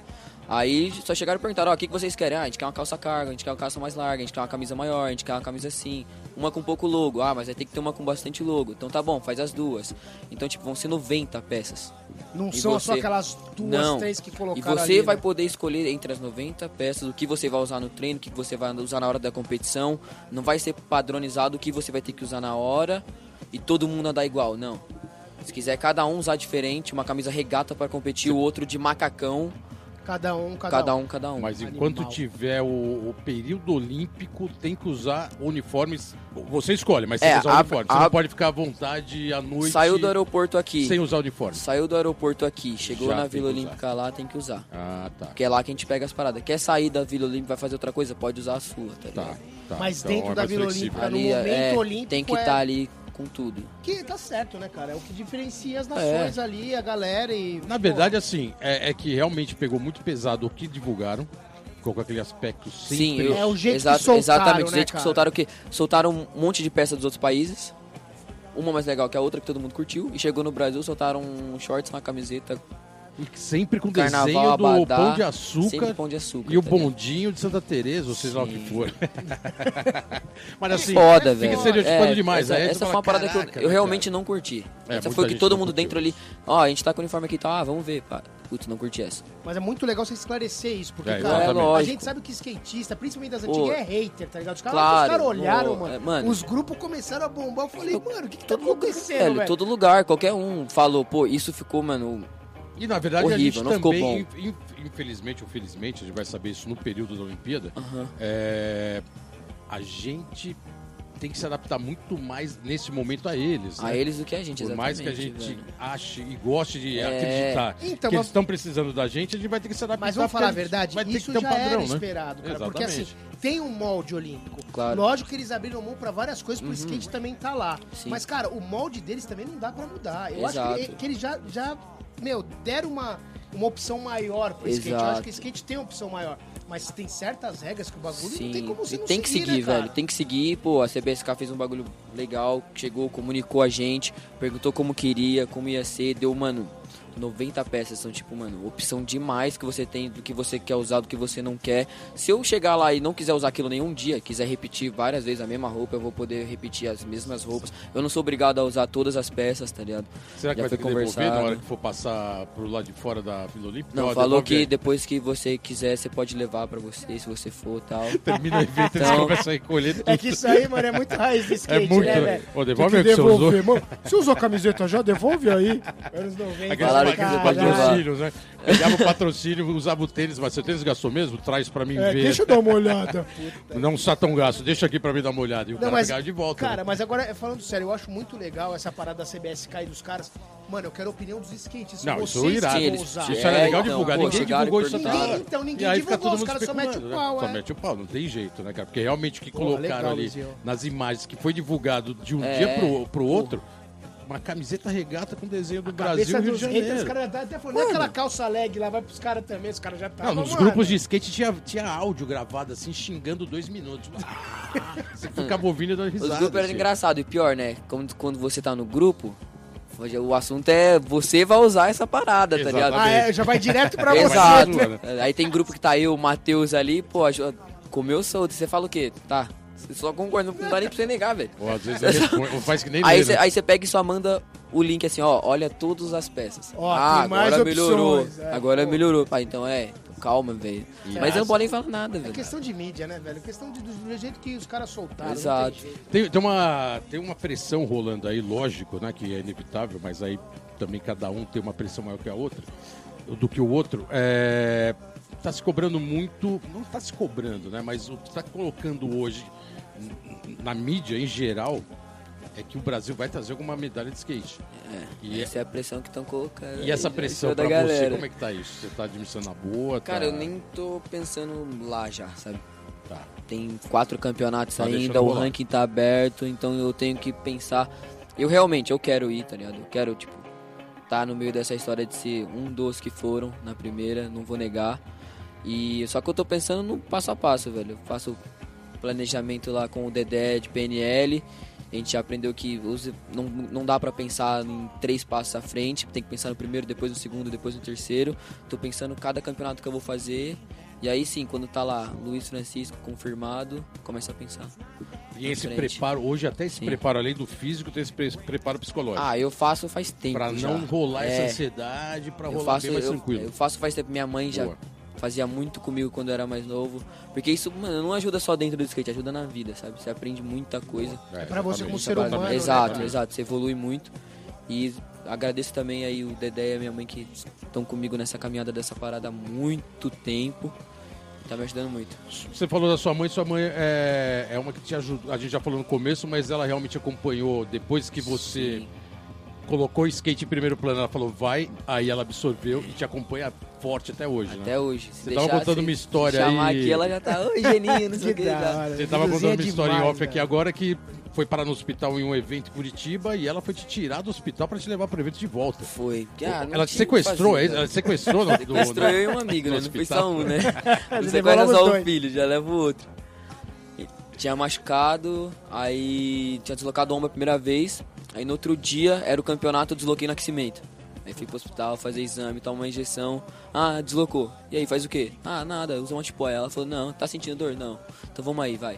Aí só chegaram e perguntaram, ó, o que, que vocês querem? Ah, a gente quer uma calça carga, a gente quer uma calça mais larga, a gente quer uma camisa maior, a gente quer uma camisa assim, uma com pouco logo, ah, mas vai ter que ter uma com bastante logo. Então tá bom, faz as duas. Então, tipo, vão ser 90 peças. Não E são só você? aquelas duas, Não. três que E colocaram você ali, vai né? poder escolher entre as 90 peças o que você vai usar no treino, o que você vai usar na hora da competição. Não vai ser padronizado o que você vai ter que usar na hora e todo mundo andar igual, não. Se quiser cada um usar diferente, uma camisa regata para competir, o outro de macacão, Cada um, cada, cada um. um, cada um. Mas Animal. enquanto tiver o, o período olímpico, tem que usar uniformes. Você escolhe, mas tem É, que usar a- uniforme. Você a- não pode ficar à vontade à noite Saiu do aeroporto aqui. sem usar uniforme. Saiu do aeroporto aqui, chegou Já na Vila. Olímpica lá, tem que usar. Ah, tá. Porque é lá que a gente pega as paradas. Quer sair da Vila Olímpica, vai fazer outra coisa? Pode usar a sua, tá Tá, ligado? tá. Mas Então dentro é da mais Vila flexível. Olímpica, no Ali, momento é, olímpico tem que é- estar ali com tudo. Que tá certo, né, cara? É o que diferencia as nações ali, a galera e... Na verdade, assim, é, é que realmente pegou muito pesado o que divulgaram. Ficou com aquele aspecto sempre. Sim, eu, É o jeito que exato- soltaram, Exatamente, né, o jeito que soltaram o quê? Soltaram um monte de peça dos outros países. Uma mais legal que a outra, que todo mundo curtiu. E chegou no Brasil, soltaram um shorts, uma camiseta, sempre com Carnaval, desenho do abadá, pão de açúcar pão de açúcar. e o tá bondinho de Santa Teresa, ou seja lá o que for. Mas assim, Foda, fica velho. estereotipando demais. Essa, você essa fala, foi uma parada que "Caraca, eu, eu né, realmente cara?" não curti. É, essa foi que todo mundo curtiu. dentro ali. Ó, a gente tá com o uniforme aqui, tá? Ah, vamos ver. Pá. Putz, não curti essa. Mas é muito legal você esclarecer isso, porque, É, cara, exatamente. a gente sabe que skatista, principalmente das antigas, é hater, tá ligado? Os caras claro, os caras olharam, pô, mano, é, mano. os grupos começaram a bombar, eu falei, mano, o que que tá lugar, acontecendo, velho, velho? todo lugar, qualquer um falou, pô, isso ficou, mano. E na verdade a Horrível, gente não ficou também, in- infelizmente ou felizmente, a gente vai saber isso no período da Olimpíada, Aham. é, a gente tem que se adaptar muito mais nesse momento a eles. A né? eles do que a gente, Por mais que a gente velho. ache e goste de É. acreditar Então, que mas- eles estão precisando da gente, a gente vai ter que se adaptar. Mas vamos porque falar a gente verdade, vai ter isso que ter um já padrão, era né? esperado, cara. Porque assim, tem um molde olímpico. Claro. Lógico que eles abriram mão pra várias coisas, pro Uhum. skate também tá lá. Sim. Mas, cara, o molde deles também não dá pra mudar. Eu acho que, Exato. que eles já, já, meu, deram uma, uma opção maior pro skate. Eu acho Exato. que o skate tem uma opção maior. Mas tem certas regras que o bagulho não tem Sim, como você não tem que seguir, né, velho. Tem que seguir. Pô, a CBSK fez um bagulho legal, chegou, comunicou a gente, perguntou como queria, como ia ser, deu, mano, 90 peças. São, tipo, mano, opção demais que você tem do que você quer usar, do que você não quer. Se eu chegar lá e não quiser usar aquilo nenhum dia, quiser repetir várias vezes a mesma roupa, eu vou poder repetir as mesmas roupas. Eu não sou obrigado a usar todas as peças, tá ligado? Será que Já vai ter foi que devolver na conversado. hora que for passar pro lado de fora da Vila Olímpica? Não, falou que depois que você quiser, você pode levar pra você, se você for tal. Termina o evento, eles Então- começam a recolher tudo. É que isso aí, mano, é muito raiz do skate, É muito, né, velho? Ô, devolve Tem aí que você usou. mano. Você usou a camiseta já? Devolve aí. Anos 90. Aquele aqueles, Falaram que patrocínios, né? Pegava o patrocínio, usava o tênis, mas seu tênis gastou mesmo? Traz pra mim É, ver. deixa eu dar uma olhada. Não está tão gasto, deixa aqui pra mim dar uma olhada. E o Não, cara mas, pegava de volta. Cara, né? mas agora, falando sério, eu acho muito legal essa parada da CBS cair dos caras. Mano, eu quero a opinião dos skatistas. Não, isso é Vocês irado. Sim, vão eles- usar. Isso era legal então, divulgar. pô, ninguém chegaram divulgou e isso até perguntaram. agora. Então, ninguém e aí fica divulgou, todo os mundo caras só metem o né? pau, Só é. mete o pau, não tem jeito, né, cara? Porque realmente o que colocaram legal, ali Luizinho. nas imagens que foi divulgado de um É. dia pro, pro outro, uma camiseta regata com desenho do Brasil e Cabeça Rio de dos haters, os Janeiro. caras já tá até falando, "Não, aquela calça leg lá vai pros caras também, os caras já estavam. Não, nos mano. grupos de skate tinha, tinha áudio gravado assim, xingando dois minutos. Ah, Você ficava ouvindo e dando risada. Os grupos eram assim. engraçados. E pior, né? Quando, quando você tá no grupo, o assunto é você vai usar essa parada, tá ligado? Ah, é, já vai direto pra você. Exato. Aí tem grupo que tá eu, o Matheus ali, pô, comeu solto. Você fala o quê? Tá. Você só concorda, não dá nem pra você negar, velho. Ou às vezes ele responde, ou faz que nem Aí lê, você né? aí você pega e só manda o link assim, ó, olha todas as peças. Ó, ah, agora melhorou. é, agora pô. melhorou. Ah, então é, calma, velho. Mas é não podem falar nada, É velho. questão de mídia, né, velho? Questão de, do, do jeito que os caras soltaram. Exato. tem. Tem, tem, uma, tem uma pressão rolando aí, lógico, né? Que é inevitável, mas aí também cada um tem uma pressão maior que a outra, do que o outro. É, tá se cobrando muito, não tá se cobrando, né? Mas o que tá colocando hoje na mídia em geral é que o Brasil vai trazer alguma medalha de skate. E, Essa é a pressão que estão colocando. e essa aí, pressão cima pra da você, como é que tá isso? Você tá administrando na boa? Cara, tá... eu nem tô pensando lá já, sabe? Tá. Tem quatro campeonatos Tá ainda, o ranking tá aberto, então eu tenho que pensar. Eu realmente, eu quero ir, tá ligado? Eu quero, tipo, tá no meio dessa história de ser um dos que foram na primeira, não vou negar. E só que eu tô pensando no passo a passo, velho. Eu faço planejamento lá com o Dedé de PNL. A gente já aprendeu que não, não dá pra pensar em três passos à frente, tem que pensar no primeiro, depois no segundo, depois no terceiro. Tô pensando cada campeonato que eu vou fazer. E aí sim, quando tá lá Luiz Francisco confirmado, começa a pensar. E esse frente. preparo, hoje até esse Sim. preparo, além do físico, tem esse pre- preparo psicológico. Ah, eu faço faz tempo. Pra já. não rolar É, essa ansiedade, pra rolar faço, bem mais eu, tranquilo. eu faço faz tempo. Minha mãe já Boa. Fazia muito comigo quando eu era mais novo. Porque isso, mano, não ajuda só dentro do skate, ajuda na vida, sabe? Você aprende muita coisa. É, pra você como ser humano, né, exato, cara? exato. Você evolui muito. E agradeço também aí o Dedé e a minha mãe que estão comigo nessa caminhada dessa parada há muito tempo. Tá me ajudando muito. Você falou da sua mãe, sua mãe é, é uma que te ajudou. A gente já falou no começo, mas ela realmente acompanhou depois que você Sim. Colocou o skate em primeiro plano. Ela falou, vai, aí ela absorveu e te acompanha forte até hoje, né? Até hoje. Você tava contando se- uma história se chamar aí- aqui, ela já tá. Oi, Geninho, não sei o Que já. hora. Você tava contando é uma história em demais, off aqui velho. agora que foi parar no hospital em um evento em Curitiba e ela foi te tirar do hospital pra te levar pro evento de volta. Foi. Ah, ela te sequestrou, fazer, é? né? ela te sequestrou no, do- Sequestrou eu e um amigo, no né? Não foi hospital. só um, né? Não sequestra só um filho, já leva o outro. Tinha machucado, aí tinha deslocado o ombro a primeira vez. Aí no outro dia era o campeonato, eu desloquei no aquecimento. Aí fui pro hospital fazer exame, tomar uma injeção. Ah, deslocou. E aí, faz o quê? Ah, nada, usa um antipó. Ela falou, não, tá sentindo dor? Não. Então vamos aí, vai.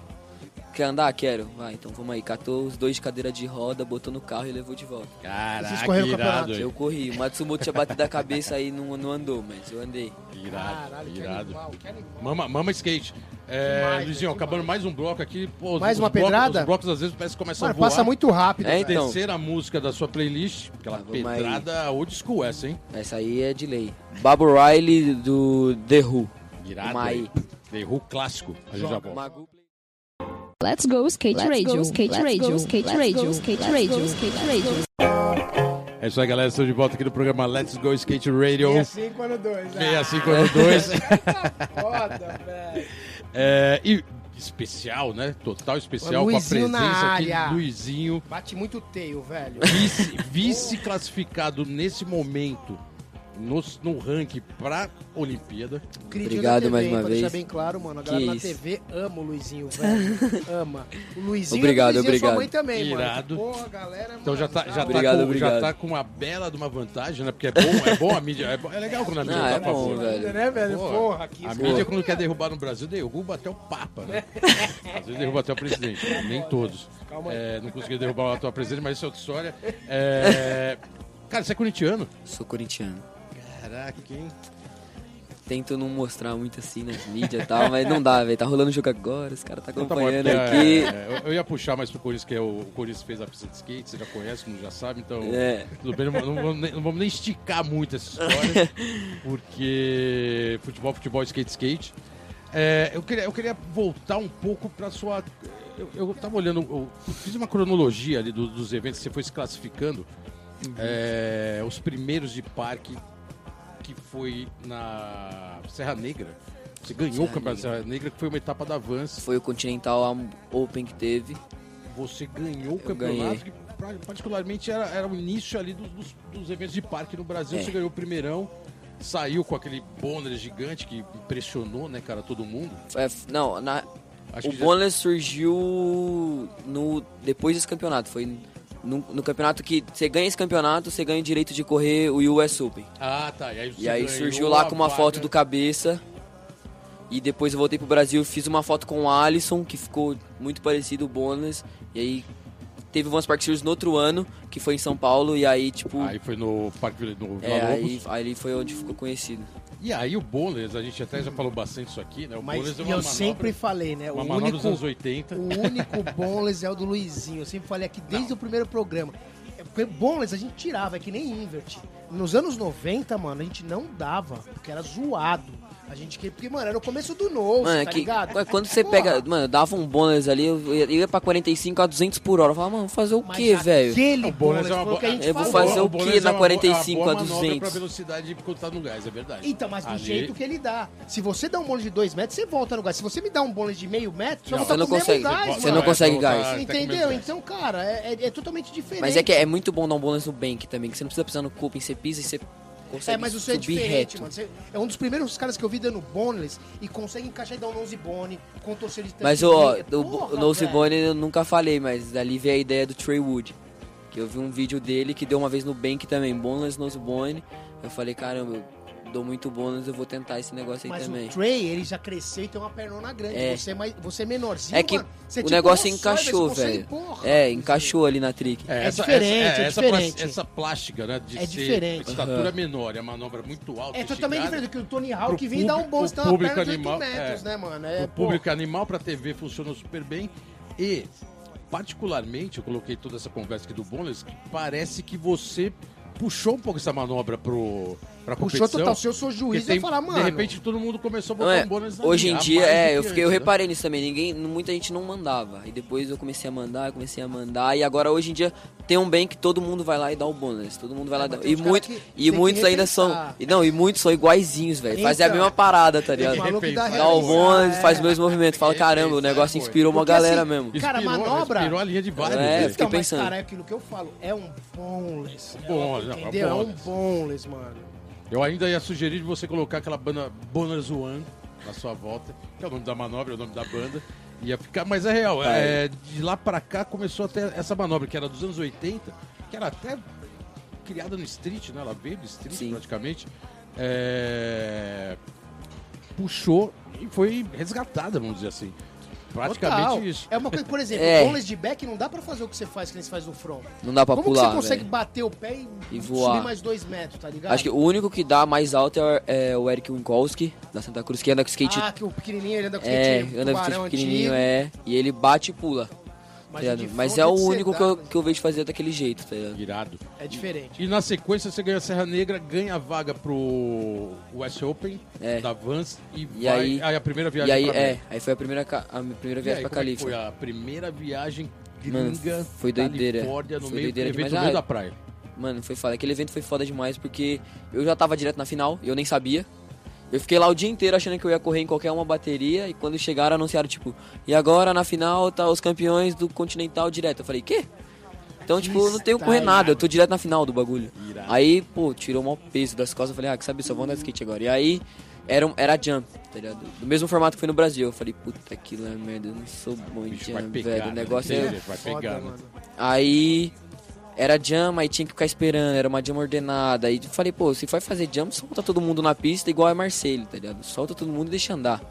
Quer andar? Quero. Vai, então vamos aí. Catou os dois de cadeira de roda, botou no carro e levou de volta. Vocês Caraca, correram o irado, campeonato? hein? Eu corri. O Matsumoto tinha batido a cabeça aí não, não andou, mas eu andei. Irado, Caralho, que irado. animal, que animal. Mama, mama skate. É, Demais, Luizinho, demais. acabando mais um bloco aqui. Pô, os- Mais os uma blocos- pedrada? Os blocos às vezes parece que começam Mano, a voar. passa muito rápido. É, velho. então. Terceira música da sua playlist, aquela Ah, vamos aí. pedrada old school essa, hein? Essa aí é de lei. Bob Riley do The Who. Irado. Uma hein? Errou clássico. A gente já volta. Magu Let's go skate radio, skate radio, skate radio, skate radio, skate radio. É isso aí, galera. Estou de volta aqui no programa Let's Go Skate Radio. 65 ano 2. 65 ano 2. Foda, velho. É, e especial, né? Total especial com a presença aqui do Luizinho. Bate muito teio, velho. Vice, vice classificado nesse momento no, no ranking pra Olimpíada. Obrigado da TV, mais uma pra vez. deixar bem claro, mano. A galera Que na isso. TV ama o Luizinho, velho. ama. O Luizinho Obrigado, é o Luizinho e sua obrigado. mãe também, Irado. mano. Porra, galera, Então já tá, mano, já, tá Obrigado, com, obrigado. já tá com uma bela de uma vantagem, né? Porque é bom, é bom a mídia. É, bom- é legal quando a mídia Ah, tá é a bom, favor. velho. Né, velho? Porra, aqui. A mídia, quando quer derrubar no Brasil, derruba até o Papa, né? Às vezes derruba até o presidente, nem todos. Calma aí. É, não consegui derrubar o atual presidente, mas isso é outra história. É, Cara, você é corintiano? Sou corintiano. Caraca, hein? tento não mostrar muito assim nas mídias e tal, mas não dá, velho. Tá rolando o jogo agora, os caras tá Então tá acompanhando é porque, aqui. é, eu- eu ia puxar mais pro Corinthians, que é o, o Corinthians fez a pista de skate, você já conhece, como já sabe, então É. tudo bem, não, não vamos nem, não vamos nem esticar muito essa história, porque futebol, futebol, skate, skate. É, eu, queria, eu queria voltar um pouco pra sua. Eu, eu tava olhando, eu fiz uma cronologia ali do- dos eventos que você foi se classificando. É, os primeiros de parque que foi na Serra Negra. Você ganhou Serra o campeonato da Serra Negra, que foi uma etapa da Vans. Foi o Continental Open que teve. Você ganhou o Eu ganhei. campeonato, que particularmente era, era o início ali dos, dos- dos eventos de parque no Brasil. É. Você ganhou o primeirão, saiu com aquele bônus gigante que impressionou, né, cara, todo mundo. É, não, na, o que já- surgiu no depois desse campeonato. Foi no, no campeonato que você ganha esse campeonato, você ganha o direito de correr o US Open. Ah, tá. E aí, E aí surgiu lá com uma vaga. foto do cabeça. E depois eu voltei pro Brasil, fiz uma foto com o Alisson, que ficou muito parecido o Boneless. E aí teve o Vans Park Series no outro ano, que foi em São Paulo, e aí, tipo. Aí foi no Parque no Vila é, aí, aí foi onde ficou conhecido. E aí o bônus, a gente até já falou bastante isso aqui, né? O Mas bônus é e uma eu manobra, sempre falei, né? O uma dos único, anos 80. o único boneless é o do Luizinho. Eu sempre falei aqui desde o primeiro programa. É porque boneless a gente tirava, é que nem invert. Nos anos 90, mano, a gente não dava, porque era zoado. A gente queria, porque, mano, era o começo do novo, Mano, é tá que ligado? quando você Porra, pega. Mano, eu dava um bônus ali, eu ia, eu ia pra 45 a 200 por hora. Eu falava, mano, fazer o mas quê, velho? Aquele O bônus é uma o que boa- gente Eu vou fazer o bônus quê é na uma boa- 45 uma a boa manobra 200? pra velocidade quando tá no gás, é verdade. Então, mas do Ali- jeito que ele dá. Se você dá um bônus de 2 metros, você volta no gás. Se você me dá um bônus de meio metro, você Não, você o consegue, gás, você não consegue gás. com Entendeu? Então, cara, é, é- é totalmente diferente. Mas é que é muito bom dar um bônus no bank também, que você não precisa pisar no coping, você pisa e você consegue É, mas o seu é diferente, reto. mano. Você é um dos primeiros caras que eu vi dando boneless e consegue encaixar e dar um nose bone com torcer de Mas ó, o, Porra, o Nose velho. Bone eu nunca falei, mas dali veio a ideia do Trey Wood. Que eu vi um vídeo dele que deu uma vez no Bank também, Boneless Nose Bone. Eu falei, caramba, dou muito bônus, eu vou tentar esse negócio aí Mas também. o Trey, ele já cresceu e tem uma pernona grande. É. Você, é mais, você é menorzinho, É que mano. Você o tipo negócio um encaixou, velho. porra. É, encaixou ali na trick. É diferente, é essa, diferente. plas- Essa, plástica, né? De É ser diferente. estatura menor e a manobra muito alta. É totalmente diferente do que o Tony Hawk vem dar um uma público perna de 8 animal, metros, é. né, mano? É, o público animal para TV funcionou super bem e particularmente eu coloquei toda essa conversa aqui do Boneless que parece que você puxou um pouco essa manobra pro para Puxou total. Se eu sou juiz, porque eu ia falar, mano. De repente todo mundo começou a botar é, um bônus na hoje em dia, é, eu fiquei, eu né? reparei nisso também, ninguém, muita gente não mandava. E depois eu comecei a mandar, comecei a mandar, e agora hoje em dia tem um bem que todo mundo vai lá e dá o bônus. Todo mundo vai lá É, e dá. tem E, muito, e tem muitos ainda são. E não, e muitos são iguaizinhos, velho. Fazem a Então, mesma parada, tá Tem ligado? dá o bônus, é. faz os mesmos movimentos. Fala, caramba, o negócio inspirou uma Porque, galera assim, mesmo. Cara, manobra- Inspirou a linha de vários. É, fiquei Então, mas, pensando. cara, é aquilo que eu falo. É um boneless. É entendeu? É um boneless, mano. Eu ainda ia sugerir de você colocar aquela banda Bonus One na sua volta, que é o nome da manobra, é o nome da banda. Ia ficar, mas é real. é, de lá pra cá começou até essa manobra, que era dos anos 80, que era até criada no street, né? Ela veio do street Sim. praticamente. É, puxou e foi resgatada, vamos dizer assim. Praticamente Total. isso. É uma coisa, por exemplo, É. boneless de back não dá pra fazer o que você faz, que nem você faz no front. Não dá pra Como pular, que você consegue velho. bater o pé e, E voar. subir mais dois metros, tá ligado? Acho que o único que dá mais alto é, é o Eric Winkowski, da Santa Cruz, que anda com skate. Ah, que o pequenininho, ele anda com é, skate anda com skate pequenininho, antigo. é. E ele bate e pula. Mas, tá Mas front é o único que eu, que eu vejo fazer daquele jeito, tá ligado? Irado. É diferente. E na sequência você ganha a Serra Negra, ganha a vaga pro West Open É. da Vans e, E vai, aí- aí a primeira viagem E aí, pra é, América. aí foi a primeira, a minha primeira E viagem aí, pra é Califórnia. Foi a primeira viagem Mano, gringa foi doideira. Califórnia, no Foi meio doideira do evento demais. no meio Ah, da praia. Mano, foi foda. Aquele evento foi foda demais porque eu já tava direto na final e eu nem sabia. Eu fiquei lá o dia inteiro achando que eu ia correr em qualquer uma bateria e quando chegaram anunciaram, tipo, e agora na final tá os campeões do Continental direto. Eu falei, quê? Então, tipo, eu não tenho que correr nada, eu tô direto na final do bagulho. Aí, pô, tirou o maior peso das costas, eu falei, ah, que sabe, só vou andar de skate agora. E aí, era, um- era jump, tá ligado? Do mesmo formato que foi no Brasil. Eu falei, puta, é merda, eu não sou bom em jump, pegar, velho. O né? negócio é vai pegar, mano. Aí era jam, aí tinha que ficar esperando, era uma jam ordenada. Aí eu falei, pô, se for fazer jam, solta todo mundo na pista igual é Marcelo, tá ligado? Solta todo mundo e deixa andar.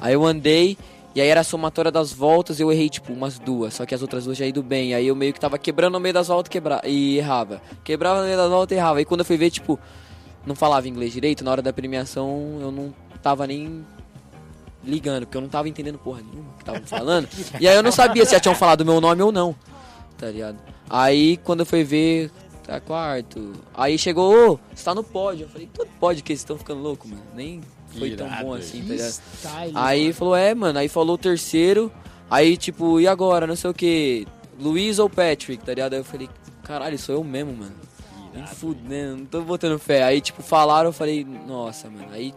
Aí eu andei, e aí era a somatória das voltas, eu errei tipo umas duas, só que as outras duas já ido bem. Aí eu meio que tava quebrando no meio das voltas quebra... e errava. Quebrava no meio das voltas e errava. Aí quando eu fui ver, tipo, não falava inglês direito, na hora da premiação eu não tava nem ligando, porque eu não tava entendendo porra nenhuma que estavam falando. e aí eu não sabia se já tinham falado meu nome ou não, tá ligado? Aí quando eu fui ver, tá quarto. Aí chegou, ô, você tá no pódio. Eu falei, todo pódio que eles estão ficando louco, mano. Nem foi tão Irado, bom hein? assim, tá ligado? style, Aí mano. falou, é, mano. Aí falou o terceiro. Aí, tipo, e agora? Não sei o que. Luiz ou Patrick, tá ligado? Aí eu falei, caralho, sou eu mesmo, mano. Nem fudendo, não tô botando fé. Aí, tipo, falaram, eu falei, nossa, mano. Aí,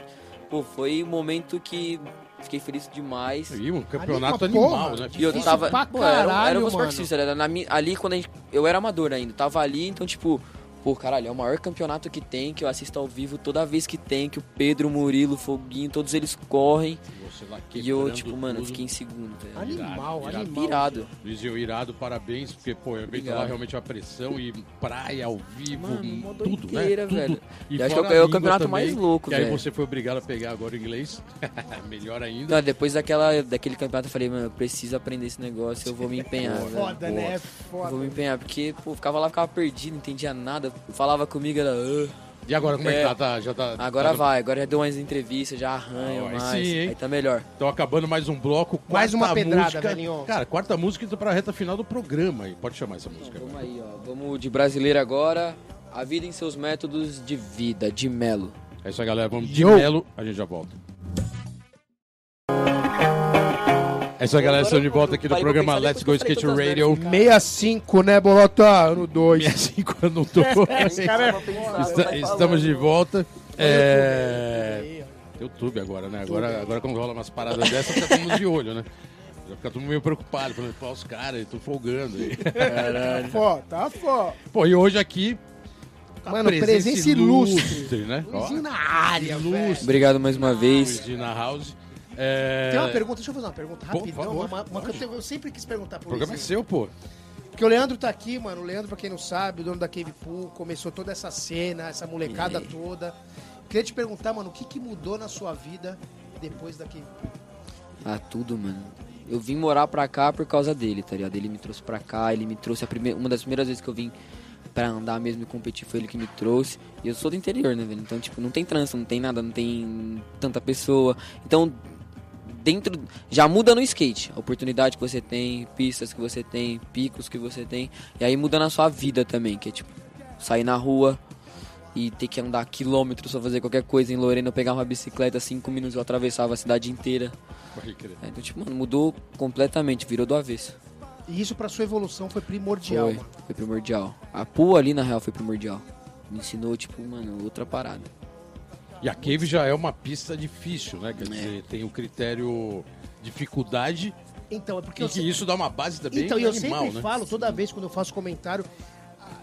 pô, foi um momento que fiquei feliz demais. E um campeonato Ali, animal, porra, né? E eu tava. pra Pô, era, um- caralho, era um mano. artista, era na ali quando a gente, eu era amador ainda, tava ali, então, tipo, pô, caralho, é o maior campeonato que tem, que eu assisto ao vivo toda vez que tem, que o Pedro, o Murilo, o Foguinho, todos eles correm. Lá E eu, tipo, mano, tudo. fiquei em segundo, velho. Animal, Irado, animal. Irado. Irado, parabéns, porque, pô, evento Obrigado. lá realmente é uma pressão e praia ao vivo, Mano, e tudo, doideira, né? Tudo. velho. E Eu acho que é o a língua campeonato também, mais louco, E aí velho. você foi obrigado a pegar agora o inglês, melhor ainda. Não, depois daquela, daquele campeonato eu falei, mano, eu preciso aprender esse negócio, eu vou me empenhar, velho. Foda, né? É Eu Foda. vou me empenhar, porque, pô, ficava lá, ficava perdido, não entendia nada. Falava comigo, era. "Ah". E agora, como é, que É. tá? Tá- Já tá Agora tá- vai, agora já deu umas entrevistas, já arranha aí mais. sim, hein? aí tá melhor. Então, acabando mais um bloco. Mais quarta uma pedrada, música. velhinho. Cara, quarta música indo pra reta final do programa. aí. Pode chamar essa música. Vamos aí, ó. Vamos de brasileiro agora. A vida em seus métodos de vida, de Melo. É isso aí, galera. Vamos de Yo. Melo. A gente já volta. É isso aí, galera. Estamos de volta aqui pra programa Let's Go Skate Radio. tantas vezes, 65, né, Bolota? Ano 2. 65 eu não tô. Está- Estamos de volta. É... YouTube agora, né? Agora, agora quando rola umas paradas dessas, fica todo mundo de olho, né? Já fica todo mundo meio preocupado, falando, pô, os caras, estão folgando aí. Tá foda, tá foda. Pô, e hoje aqui. Mano, presença ilustre. né? Ó, Luizinho na área. Obrigado mais uma vez. Luizinho na house. É... Tem uma pergunta, deixa eu fazer uma pergunta rapidão. favor. Uma, uma que eu, eu sempre quis perguntar O pro programa é seu, pô. Porque o Leandro tá aqui, mano. O Leandro, pra quem não sabe, o dono da Cave Pool, começou toda essa cena, essa molecada toda. Queria te perguntar, mano, o que, que mudou na sua vida depois da Cave Pool? Ah, tudo, mano. Eu vim morar pra cá por causa dele, tá ligado? Ele me trouxe pra cá, ele me trouxe a primeira, uma das primeiras vezes que eu vim pra andar mesmo e competir foi ele que me trouxe. E eu sou do interior, né, velho? Então, tipo, não tem trânsito, não tem nada, não tem tanta pessoa. Então, dentro já muda no skate, a oportunidade que você tem, pistas que você tem, picos que você tem, e aí muda na sua vida também, que é tipo sair na rua e ter que andar quilômetros pra fazer qualquer coisa em Lorena, eu pegar uma bicicleta, cinco minutos eu atravessava a cidade inteira. É, então, tipo, mano, mudou completamente, virou do avesso. E isso pra sua evolução foi primordial, Foi, mano. foi primordial. A pool ali, na real, foi primordial. Me ensinou, tipo, mano, outra parada. E a Cave já é uma pista difícil, né? Quer É. dizer, tem o critério dificuldade Então, é porque e que isso dá uma base também Então, e eu animal, sempre né? falo, toda vez quando eu faço comentário,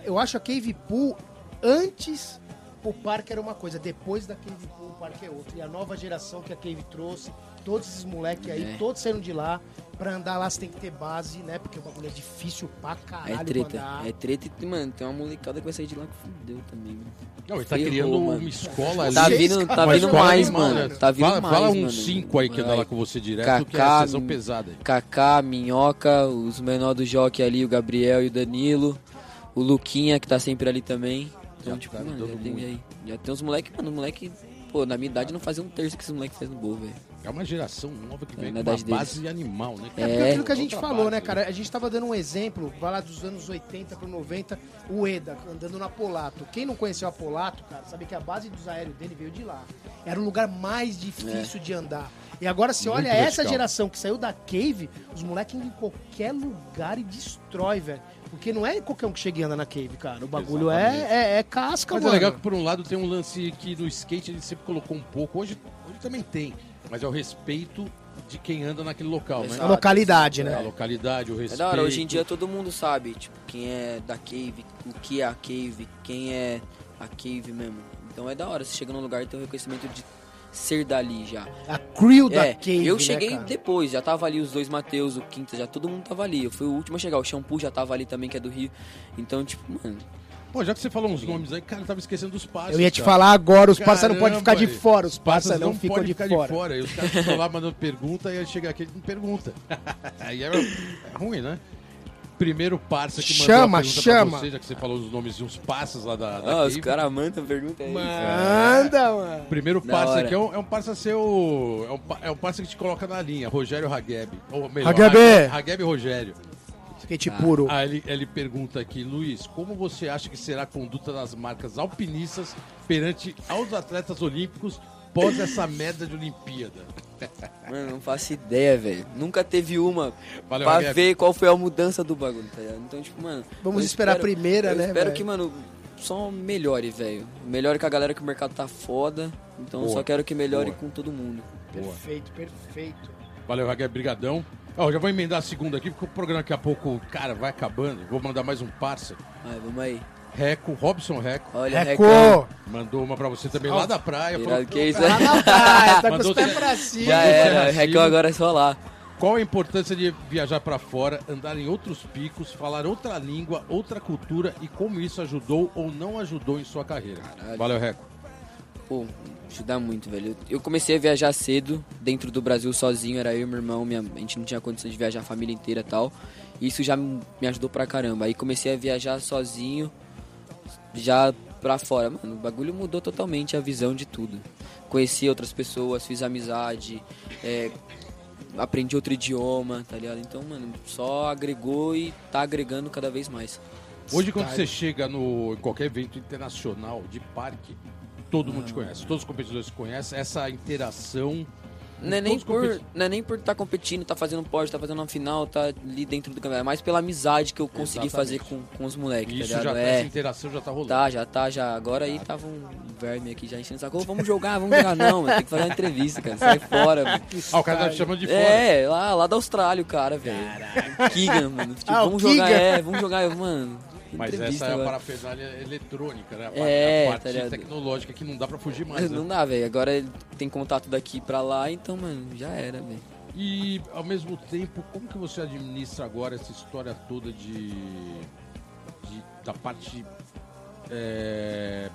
eu acho a Cave Pool, antes o parque era uma coisa, depois da Cave Pool o parque é outra. E a nova geração que a Cave trouxe, todos esses moleques aí, É. todos saíram de lá. Pra andar lá você tem que ter base, né? Porque o bagulho é difícil pra caralho é pra treta. andar. É treta e, mano, tem uma molecada que vai sair de lá que fudeu também, mano. Não, ele tá Ferrou, criando mano. uma escola ali. Tá vindo, tá vindo mais, animal, mano. né? Tá vindo fala, mais, Fala mano. uns cinco aí que anda lá com você direto, que é Kaká, a sessão pesada aí. Kaká, Minhoca, os menores do Jockey ali, o Gabriel e o Danilo, o Luquinha, que tá sempre ali também. Então, Já tipo, tá mano, já tem, aí, já tem uns moleques, mano, moleque, pô, na minha idade não fazia um terço que esses moleques fazem no bowl, velho. É uma geração nova que vem na com uma deles. base animal, né? É porque É. aquilo que a gente falou, base, né, cara? A gente tava dando um exemplo, vai lá dos anos 80 pro 90, o Eda andando na Polato. Quem não conheceu a Polato, cara, sabe que a base dos aéreos dele veio de lá. Era o lugar mais difícil de andar. E agora você olha essa vertical. geração que saiu da Cave, os moleques em qualquer lugar e destrói, velho. Porque não é qualquer um que chega e anda na Cave, cara. O bagulho é, é, é casca, Mas é mano. legal que, por um lado, tem um lance que no skate ele sempre colocou um pouco. Hoje, hoje também tem. Mas é o respeito de quem anda naquele local, né? A Exato. localidade, É, né? a localidade, o É respeito. da hora, hoje em dia todo mundo sabe, tipo, quem é da Cave, o que é a Cave, quem é a Cave mesmo. Então é da hora, você chega num lugar e tem o reconhecimento de ser dali já. A crew da É, Cave, eu né, cheguei cara? depois, já tava ali os dois Matheus, o Quinta, já todo mundo tava ali. Eu fui o último a chegar, o Shampoo já tava ali também, que é do Rio. Então, tipo, mano, Pô, já que você falou uns nomes aí, cara, eu tava esquecendo dos passos. Eu ia te cara. falar agora, os parça não podem ficar de fora, os Os parça parças não, ficam de ficar fora. E os caras ficam lá mandando pergunta e aí chega aqui e não pergunta. aí é, é ruim, né? Primeiro parça que mandou Chama, a pergunta chama. pra você, já que você falou os nomes de uns parças lá da, da Ah, os caras mandam pergunta aí. Manda, mano. Primeiro parça aqui é um, é um parça seu. É um, é um parça que te coloca na linha, Rogério Hageb. Ou melhor, Hageb! Hageb- Rogério. Skate puro. Ah, ele, ele pergunta aqui, Luiz, como você acha que será a conduta das marcas alpinistas perante aos atletas olímpicos pós essa merda de Olimpíada? Mano, não faço ideia, velho. Nunca teve uma Valeu, pra ver qual foi a mudança do bagulho, tá ligado? Então, tipo, mano. Vamos esperar a espero- primeira, eu né, espero velho? que, mano, só melhore, velho. Melhore com a galera que o mercado tá foda. Então, Boa. só quero que melhore Boa. com todo mundo. Perfeito, perfeito. Valeu, Hageb, brigadão. Ó, já vou emendar a segunda aqui, porque o programa daqui a pouco, cara, vai acabando. Vou mandar mais um parça. Vai, vamos aí. Reco, Robson Reco. Olha, Reco! Recão. Mandou uma pra você também lá da praia. Falou, que isso, Lá na praia, tá com Mandou os pés pra cima. Já era. Silva. agora é só lá. Qual a importância de viajar pra fora, andar em outros picos, falar outra língua, outra cultura e como isso ajudou ou não ajudou em sua carreira? Caralho. Valeu, Reco. Pô, ajuda muito, velho. Eu comecei a viajar cedo, dentro do Brasil sozinho, era eu e meu irmão, minha, a gente não tinha condição de viajar a família inteira e tal. E isso já me me ajudou pra caramba. Aí comecei a viajar sozinho, já pra fora. Mano, o bagulho mudou totalmente a visão de tudo. Conheci outras pessoas, fiz amizade, é, aprendi outro idioma, tá ligado? Então, mano, só agregou e tá agregando cada vez mais. Hoje, quando você chega no, em qualquer evento internacional de parque, todo mundo te conhece, todos os competidores te conhecem, essa interação. Não é, nem por, não é nem por estar competindo, tá fazendo pódio, tá fazendo uma final, tá ali dentro do campeonato. É mais pela amizade que eu consegui Exatamente. fazer com, com os moleques, tá Isso ligado? já tá, é, essa interação já tá rolando. tá, já tá, já. Agora aí tava um verme aqui já enchendo o saco. Vamos jogar, vamos jogar. Não, mano, tem que fazer uma entrevista, cara. Sai fora, mano. Ah, o cara tá te chamando de fora. É, lá, lá da Austrália o cara, velho. Keegan, mano. Tipo, Ah, vamos jogar, Keegan. é, vamos jogar. Eu, mano, Mas essa é a agora. parafernália eletrônica, né? A parte, É, a parte tá tecnológica que não dá pra fugir mais. né? Não dá, velho. Agora ele tem contato daqui pra lá, então, mano, já era, velho. E ao mesmo tempo, como que você administra agora essa história toda de, de- da parte é,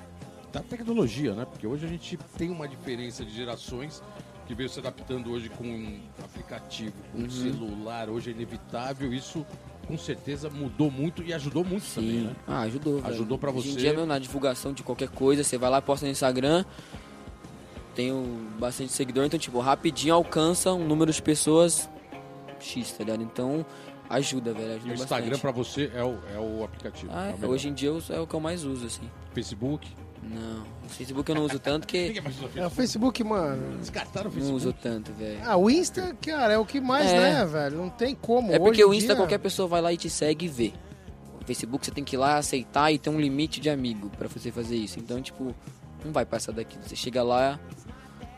da tecnologia, né? Porque hoje a gente tem uma diferença de gerações que veio se adaptando hoje com um aplicativo, com um Uhum. celular, hoje é inevitável. Isso com certeza mudou muito e ajudou muito também, Sim. né? Ah, ajudou. Ajudou pra Hoje você. em dia, meu, na divulgação de qualquer coisa, você vai lá, posta no Instagram, tenho bastante seguidor, então, tipo, rapidinho alcança um número de pessoas X, tá ligado? Então, ajuda, velho, ajuda o Instagram pra você é o, é o aplicativo. Ah, é melhor. hoje em dia é o que eu mais uso, assim. Facebook. Não, o Facebook eu não uso tanto que... Ninguém mais usa É o Facebook. Facebook, mano. Descartaram o Não Facebook. uso tanto, velho. Ah, o Insta, cara, é o que mais, É. né, velho? Não tem como. É porque Hoje o Insta dia- qualquer pessoa vai lá e te segue e vê. O Facebook você tem que ir lá aceitar e ter um limite de amigo pra você fazer isso. Então, tipo, não vai passar daqui. Você chega lá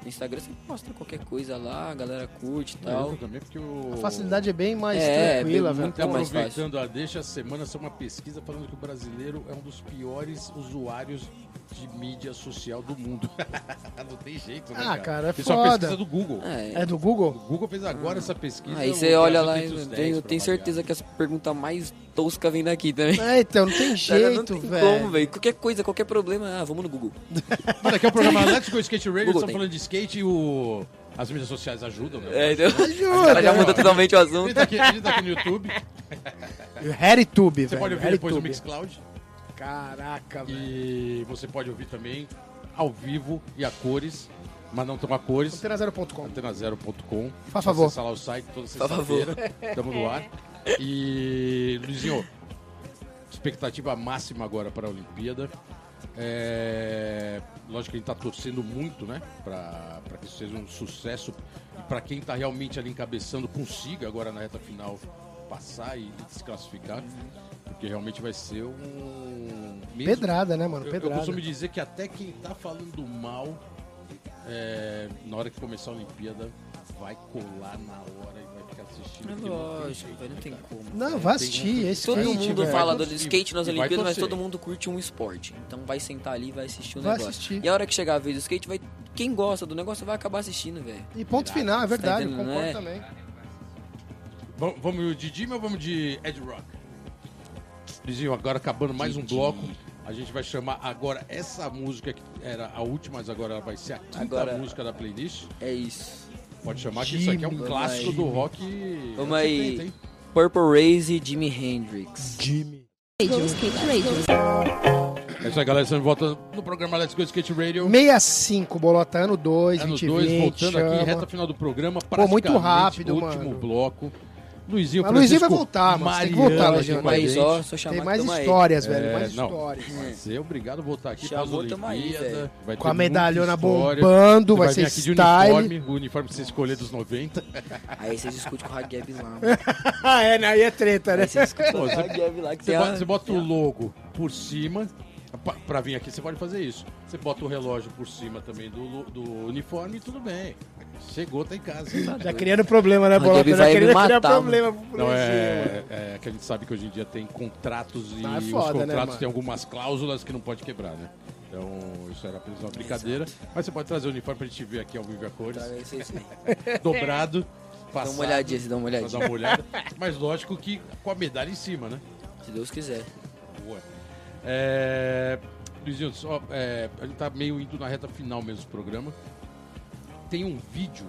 no Instagram, você posta qualquer coisa lá, a galera curte e É, tal. eu também, porque o... A facilidade é bem mais É, tranquila, bem velho. muito mais fácil. Aproveitando a deixa, essa semana saiu uma pesquisa falando que o brasileiro é um dos piores usuários de mídia social do mundo. Não tem jeito, né, Ah, cara, é Isso é uma foda. pesquisa do Google. É. É do O Google? Google fez agora essa pesquisa. Aí o você olha lá e eu 10 tenho, certeza que as perguntas mais toscas vêm daqui também. É, então, não tem jeito, não tem velho. como, velho. Qualquer coisa, qualquer problema, ah, vamos no Google. Mas aqui é o programa Let's Go Skate Radio, Google estamos falando de skate e o... as mídias sociais ajudam, né? É, então, Ajuda, o cara já mudou totalmente o A assunto. gente, tá aqui, a gente tá aqui no YouTube, RedTube, você velho. pode ouvir depois no RedTube. Mixcloud Caraca, velho. e você pode ouvir também ao vivo e a cores, mas não tão a cores. Antenazero.com. antenazero.com. Faz favor. Acessar lá o site toda Faz favor. sexta-feira. Estamos no ar. E, Luizinho, expectativa máxima agora para a Olimpíada. É, lógico que a gente está torcendo muito, né? Para que isso seja um sucesso. E para quem está realmente ali encabeçando, consiga agora na reta final passar e, e se classificar. Porque realmente vai ser um. mesmo- Pedrada, né, mano? eu, eu Pedrada. costumo dizer que até quem tá falando mal, é, na hora que começar a Olimpíada, vai colar na hora e vai ficar assistindo. É porque não tem lógico, jeito, não né, tem como. Não, vai assistir. Esse Todo skate, mundo velho. fala do skate nas Olimpíadas, mas todo mundo curte um esporte. Então vai sentar ali e vai assistir o Vai negócio. assistir. E a hora que chegar a vez do skate, vai... quem gosta do negócio vai acabar assistindo, velho. E ponto final, é verdade. entendendo, concordo né? também. Vamos, vamos de Jimmy ou vamos de Ed Rock? Lizinho, agora acabando mais um bloco. A gente vai chamar agora essa música que era a última, mas agora ela vai ser a quinta Agora- música da playlist. É isso. Pode chamar que isso aqui é um Jimmy. clássico Vamos do aí. rock. Vamos aí. 70, hein? Purple Raze e Jimi Hendrix. Jimmy. Radio, Skate Radio. É isso aí, galera. Estamos de volta no programa Let's Go Skate Radio. 65, Bolota, ano 2, Ano 2020. 2, voltando aqui, chama. reta final do programa. Pô, muito rápido, último mano. bloco. Luizinho, Mas Luizinho vai voltar, mano. Você tem que voltar, Luizinho. Mas gente. ó, só chamar Tem mais tamo aí. histórias, velho. É, mais não. histórias. Você é obrigado a voltar aqui Chamou, aí, velho. Vai Com a medalhona bombando, vai vir ser aqui de style. uniforme, o uniforme que você escolher dos 90. Aí você discute com o Hageb lá. ah, é, né? aí é treta, né? Aí você discute com o Hageb lá que Você tem bota, a- você bota o logo por cima. Pra, pra vir aqui, você pode fazer isso. Você bota o relógio por cima também do, do uniforme e tudo bem. Chegou, tá em casa. Já criando problema, né? Gabi Já me querendo criar problema pro Não, Luizinho. é, é que a gente sabe que hoje em dia tem contratos e Ah, é os foda, né, contratos mano? têm algumas cláusulas que não pode quebrar, né? Então, isso era apenas uma brincadeira. Mas você pode trazer o uniforme pra gente ver aqui ao vivo a cores. Tá, é isso. Dobrado. Dá Passado, uma olhadinha, você dá uma olhadinha. dar uma olhada. Mas lógico que com a medalha em cima, né? Se Deus quiser. Boa. É, Luizinho, só, é, a gente tá meio indo na reta final mesmo do programa. Tem um vídeo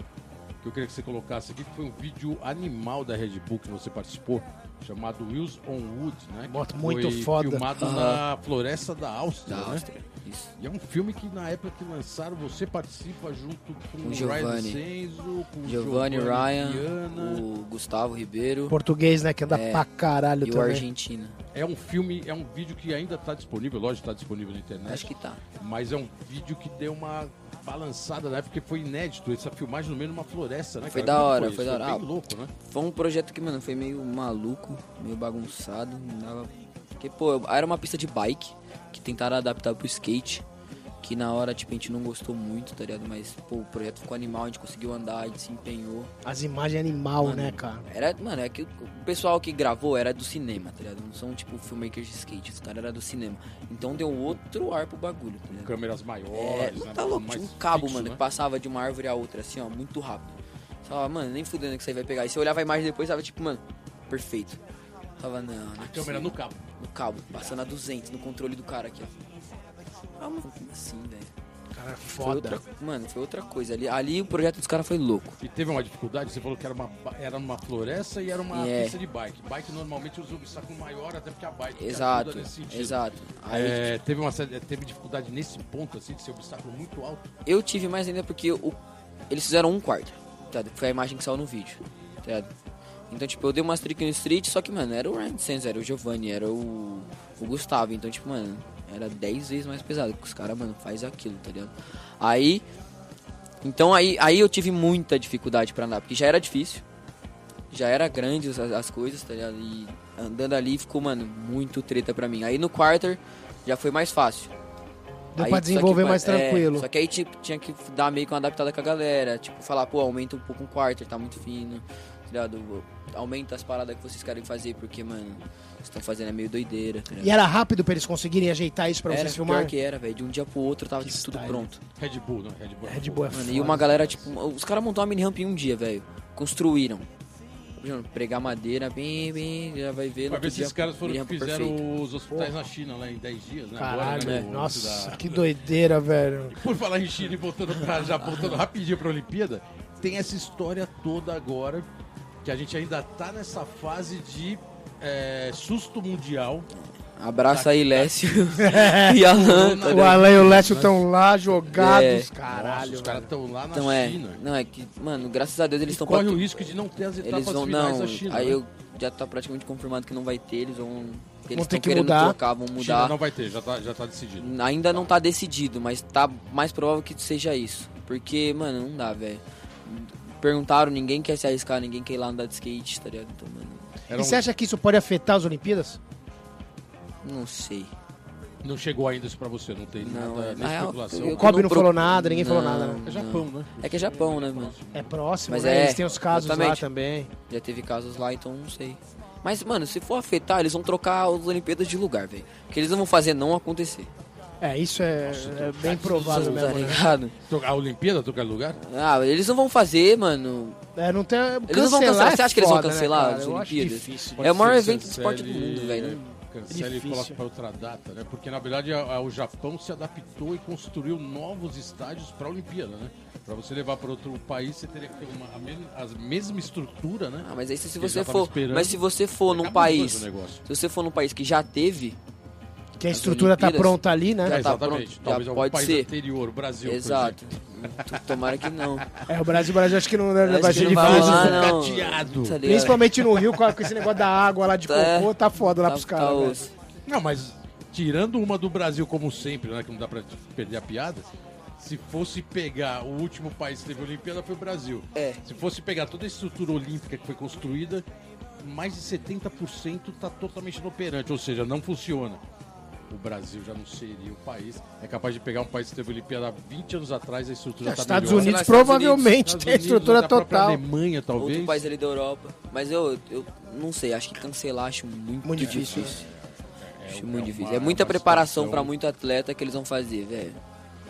que eu queria que você colocasse aqui, que foi um vídeo animal da Red Bull que você participou, chamado Wheels on Wood, né? Moto muito foda. Filmado na floresta da Áustria, Da né? Isso. E é um filme que na época que lançaram, você participa junto com Com o Giovanni. Ryan Senzo, com o Giovanni Ryan, Viana. o Gustavo Ribeiro Português, né? Que anda É, pra caralho e o também. Argentina. É um filme, é um vídeo que ainda está disponível, lógico, está disponível na internet. Acho que tá. Mas é um vídeo que deu uma balançada na época, porque foi inédito. Essa filmagem no meio de uma floresta, né? Foi cara? da hora, isso? foi da hora. bem Ah, louco, né? Foi um projeto que, mano, foi meio maluco, meio bagunçado. Não dava... Porque, pô, era uma pista de bike que tentaram adaptar pro skate. Que na hora, tipo, a gente não gostou muito, tá ligado? Mas, pô, o projeto ficou animal, a gente conseguiu andar, a gente se empenhou. As imagens animal, Mano, né, cara? Era, mano, é que o pessoal que gravou era do cinema, tá ligado? Não são, tipo, filmmakers de skate, os caras eram do cinema. Então deu outro ar pro bagulho, tá ligado? Câmeras É, maiores, não né? tá louco, tinha um cabo, fixo, mano, né? que passava de uma árvore a outra, assim, ó, muito rápido. Você falava, mano, nem fudendo que aí vai pegar. E você olhava a imagem depois, tava tipo, mano, perfeito. Tava, não, não é A câmera no cabo. no cabo, passando a 200 no controle do cara aqui, ó. Ah, como assim, velho? Cara, é Foi foda. outra, mano, foi outra coisa. Ali, ali o projeto dos caras foi louco. E teve uma dificuldade, você falou que era, uma, era numa floresta e era uma É. pista de bike. Bike normalmente usa um obstáculo maior, até porque a bike Exato, exato. Aí, É, teve, uma, teve dificuldade nesse ponto, assim, de ser um obstáculo muito alto. Eu tive mais ainda porque o- eles fizeram um quarto, tá? Foi a imagem que saiu no vídeo, tá? Então, tipo, eu dei umas trick no street, só que, mano, era o Ryan Sands, era o Giovanni, era o, o Gustavo. Então, tipo, mano, era 10 vezes mais pesado. Que os caras, mano, faz aquilo, tá ligado? Aí. Então, aí, aí eu tive muita dificuldade pra andar, porque já era difícil. Já era grande as, as coisas, tá ligado? E andando ali ficou, mano, muito treta pra mim. Aí no quarter já foi mais fácil. Deu Aí, pra que, desenvolver mano, mais é, tranquilo. só que aí tipo, tinha que dar meio que uma adaptada com a galera. Tipo, falar, pô, aumenta um pouco um quarter, tá muito fino. Ligado? Aumenta as paradas que vocês querem fazer, porque, mano, vocês estão fazendo é meio doideira, tá ligado? E era rápido pra eles conseguirem ajeitar isso pra era, vocês filmarem? pior que era, velho. De um dia pro outro tava tipo, tudo pronto. Red Bull, né? Red Bull. Red Bull é Mano, foda. e uma galera, tipo, os caras montaram uma mini ramp em um dia, velho. Construíram. Pregar madeira, bem, bem, já vai ver. Vai ver se esses caras foram que fizeram perfeito. os hospitais na China lá em 10 dias, né? Caralho, Agora, né? nossa, da- que doideira, velho. Por falar em China e voltando pra, já voltando rapidinho pra Olimpíada, tem essa história toda agora, que a gente ainda tá nessa fase de é, susto mundial. Abraça aí, Lécio e Alan. tá O ligado? Alan e o Lécio estão lá jogados, É. Nossa, caralho. os caras estão lá na Então é, China. não, é que, mano, graças a Deus eles estão Corre o risco de não ter as etapas Eles vão, finais não, da China. aí né? eu já tá praticamente confirmado que não vai ter, eles vão. Eles Vão ter estão que querendo mudar. trocar, vão China mudar. não vai ter, já tá, já tá decidido. Ainda não tá decidido, mas tá mais provável que seja isso. Porque, mano, não dá, velho. Perguntaram, ninguém quer se arriscar, ninguém quer ir lá andar de skate, tá ligado? Então, mano, E um- você acha que isso pode afetar as Olimpíadas? não sei. Não chegou ainda isso pra você, não tem Não, nada, é- nem na real, especulação. eu- O Kobe não não pro- falou nada, ninguém falou nada, né? É Japão, né? É que é Japão, né, mano? É próximo, Mas né? é, Eles têm os casos lá exatamente. também. Já teve casos lá, então não sei. Mas, mano, se for afetar, eles vão trocar os Olimpíadas de lugar, velho. Porque eles não vão fazer não acontecer. É, isso é, é bem provável tá mesmo, né? ligado? A Olimpíada, trocar lugar? Ah, eles não vão fazer, mano. É, não tem... Eles não vão cancelar. é Você acha que eles vão né, cancelar cara? as Eu acho Olimpíadas? difícil. É o maior ser evento de esporte do mundo, velho. cancela Difícil. e coloca para outra data, né? Porque na verdade a- a- o Japão se adaptou e construiu novos estádios para a Olimpíada, né? Para você levar para outro país, você teria que ter uma, a, mesma, a mesma estrutura, né? Ah, mas aí se, se você for. Mas se você for num país. Se você for num país que já teve, Que a As estrutura tá Olimpíadas- pronta ali, né? Já É, tá exatamente. pronto, Talvez já algum pode país ser. anterior, Brasil, por exato. Tomara que não. É, o Brasil, o Brasil acho que não vai Acho que ser não vai difícil. não. Cateado. Tá? Principalmente no Rio, com esse negócio da água lá de É. cocô, tá foda lá Tá- pros tá caras. velho. osso. Não, mas tirando uma do Brasil, como sempre, né? Que não dá pra perder a piada. Se fosse pegar o último país que teve Olimpíada foi o Brasil. É. Se fosse pegar toda a estrutura olímpica que foi construída, mais de 70% está totalmente inoperante, ou seja, não funciona. O Brasil já não seria o país. É capaz de pegar um país que teve Olimpíada há 20 anos atrás, a estrutura Os está Estados melhor. Unidos Estados provavelmente Estados tem a Unidos, estrutura até a própria total. Alemanha, talvez. Outro país ali da Europa. Mas eu, eu não sei, acho que cancelar acho muito, Muito difícil, difícil. Acho é muito uma- difícil. É muita uma preparação pra muito atleta que eles vão fazer, velho.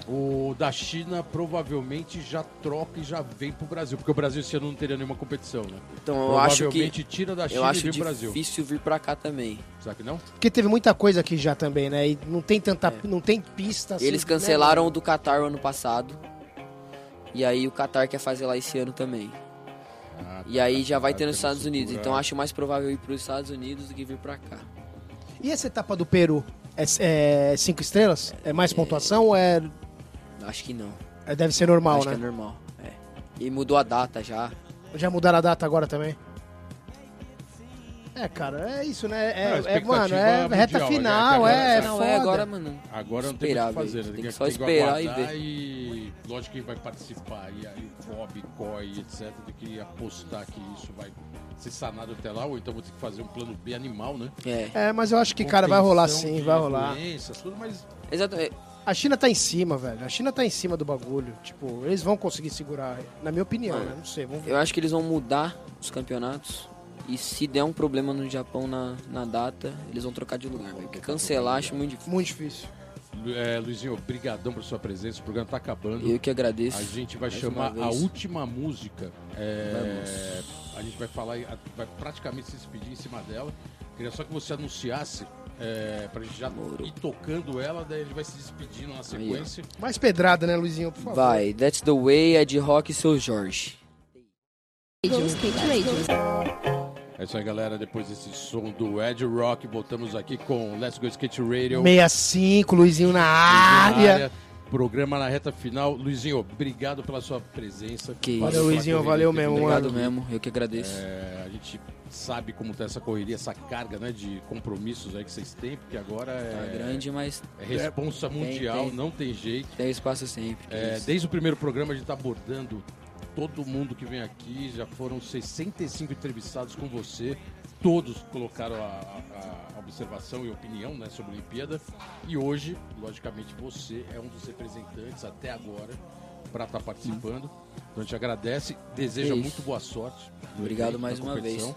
O da China provavelmente já troca e já vem pro Brasil, porque o Brasil esse ano não teria nenhuma competição, né? Então eu acho Provavelmente que tira da China eu e acho vem pro Brasil. difícil vir pra cá também. Será que não? Porque teve muita coisa aqui já também, né? E não tem tanta. Não tem pista assim, Eles né, cancelaram o mano? do Qatar o ano passado. E aí o Qatar quer fazer lá esse ano também. Ah, E aí já vai tá, ter nos Estados Unidos. Então acho mais provável ir pros Estados Unidos do que vir pra cá. E essa etapa do Peru? É, é cinco estrelas? É mais pontuação ou é, Acho que não. é- deve ser normal, acho né? que é normal. É. E mudou a data já. Já mudaram a data agora também? É, cara, é isso, né? É, é, expectativa mano, é mundial, reta né? final, é, é- não, foda. é agora, mano. Agora não tem Esperar, o que fazer, né? Tem que que só esperar e ver. e lógico que vai participar e aí o COB, COI, etc, tem que apostar que isso vai ser sanado até lá, ou então vou ter que fazer um plano B animal, né? É. É, mas eu acho que, cara, vai rolar sim, vai rolar. tudo, mas Exatamente. A China tá em cima, velho. A China tá em cima do bagulho. Tipo, eles vão conseguir segurar, na minha opinião, Mano, né? Não sei, vamos ver. Eu acho que eles vão mudar os campeonatos. E se der um problema no Japão na, na data, eles vão trocar de lugar, velho. Porque cancelar acho muito difícil. Muito difícil. é, Luizinho, obrigadão por sua presença, o programa tá acabando. Eu que agradeço. A gente vai mais chamar a última música. é, a gente vai falar, vai praticamente se despedir em cima dela. Queria só que você anunciasse é, pra gente já Demorou. ir tocando ela, daí a gente vai se despedindo na sequência. Mais pedrada, né, Luizinho, por favor. Vai, That's the Way é de Rock e seu Jorge. Radio, Skate Radio. É isso aí, galera. Depois desse som do Ed Rock, voltamos aqui com Let's Go Skate Radio. 65, Luizinho na Na área. Programa na reta final. Luizinho, obrigado pela sua presença. Que Valeu, Luizinho, valeu mesmo. Obrigado mano. mesmo, eu que agradeço. É, a gente sabe como tá essa correria, essa carga né, de compromissos aí que vocês têm, porque agora Tá é, grande, mas é responsa mundial, tem. não tem jeito. tem espaço sempre. É, desde o primeiro programa a gente tá abordando todo mundo que vem aqui, já foram 65 entrevistados com você, todos colocaram a- a observação e opinião né, sobre a Olimpíada, e hoje, logicamente, você é um dos representantes até agora para estar participando. Então a gente agradece, deseja Isso. muito boa sorte. Obrigado mais uma vez.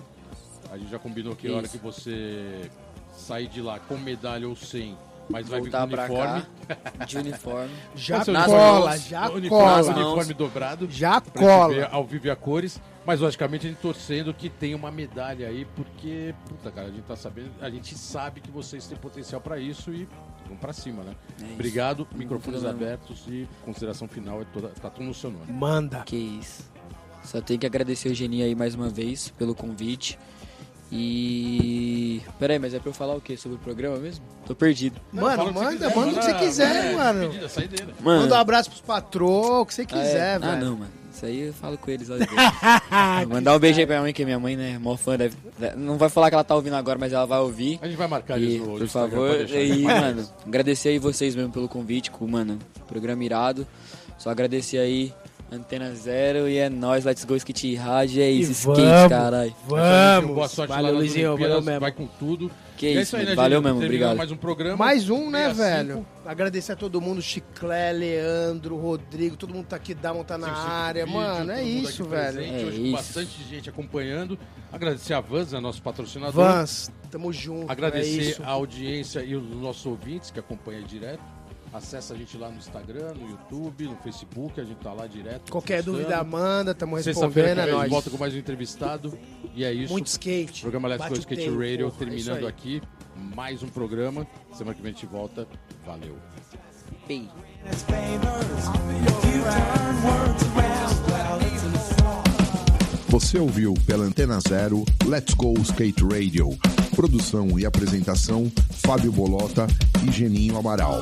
A gente já combinou que a hora que você sair de lá com medalha ou sem, mas vai vir com Voltar pra uniforme. cá de uniforme. Já cola, já uniforme, cola. uniforme dobrado. Já cola. ao vivo e a cores, mas logicamente a gente torcendo que tenha uma medalha aí, porque, puta cara, a gente tá sabendo, a gente sabe que vocês têm potencial pra isso e vão pra cima, né? É isso. Obrigado, microfones abertos e consideração final é toda, tá tudo no seu nome. Manda. Que isso. Só tenho que agradecer o Geni aí mais uma vez pelo convite. E. Peraí, mas é pra eu falar o que sobre o programa mesmo? Tô perdido. Mano, Fala o que você manda, quiser, manda o que você quiser, manda mano. Manda um abraço pros patrões, o que você ah, quiser, é? velho. Ah, não, mano. Isso aí eu falo com eles. Mandar um beijo aí pra minha mãe, que minha mãe, né, mó fã. Deve... Não vai falar que ela tá ouvindo agora, mas ela vai ouvir. A gente vai marcar E, isso no por favor, e, mano, agradecer aí vocês mesmo pelo convite, com, mano, programa irado. Só agradecer aí, Antena Zero, e é nóis, Let's Go Skate Rádio, é isso, E skate, vamos. caralho. Vamos. Boa sorte valeu, lá nas Luizinho, valeu mesmo. vai com tudo. Que E é isso, aí, né, valeu gente? mesmo, obrigado. mais um programa. Mais um, né, 65. velho? Agradecer a todo mundo, Chiclé, Leandro, Rodrigo, todo mundo tá aqui, Damon tá na 65 área. vídeo, Mano, é isso, aqui velho. presente, É hoje isso. bastante gente acompanhando. Agradecer a Vans, a nosso patrocinador. Vans, tamo junto. é Agradecer isso. a audiência e os nossos ouvintes que acompanham direto. Acesse a gente lá no Instagram, no YouTube, no Facebook, a gente tá lá direto. Qualquer postando. dúvida, manda, estamos respondendo, é nós. volta com mais um entrevistado. E é isso. Muito skate. Programa Let's Go Skate tempo, Radio é porra, terminando é aqui. Mais um programa. Semana que vem a gente volta. Valeu. Beijo. Você ouviu pela Antena Zero Let's Go Skate Radio. Produção e apresentação: Fábio Bolota e Geninho Amaral.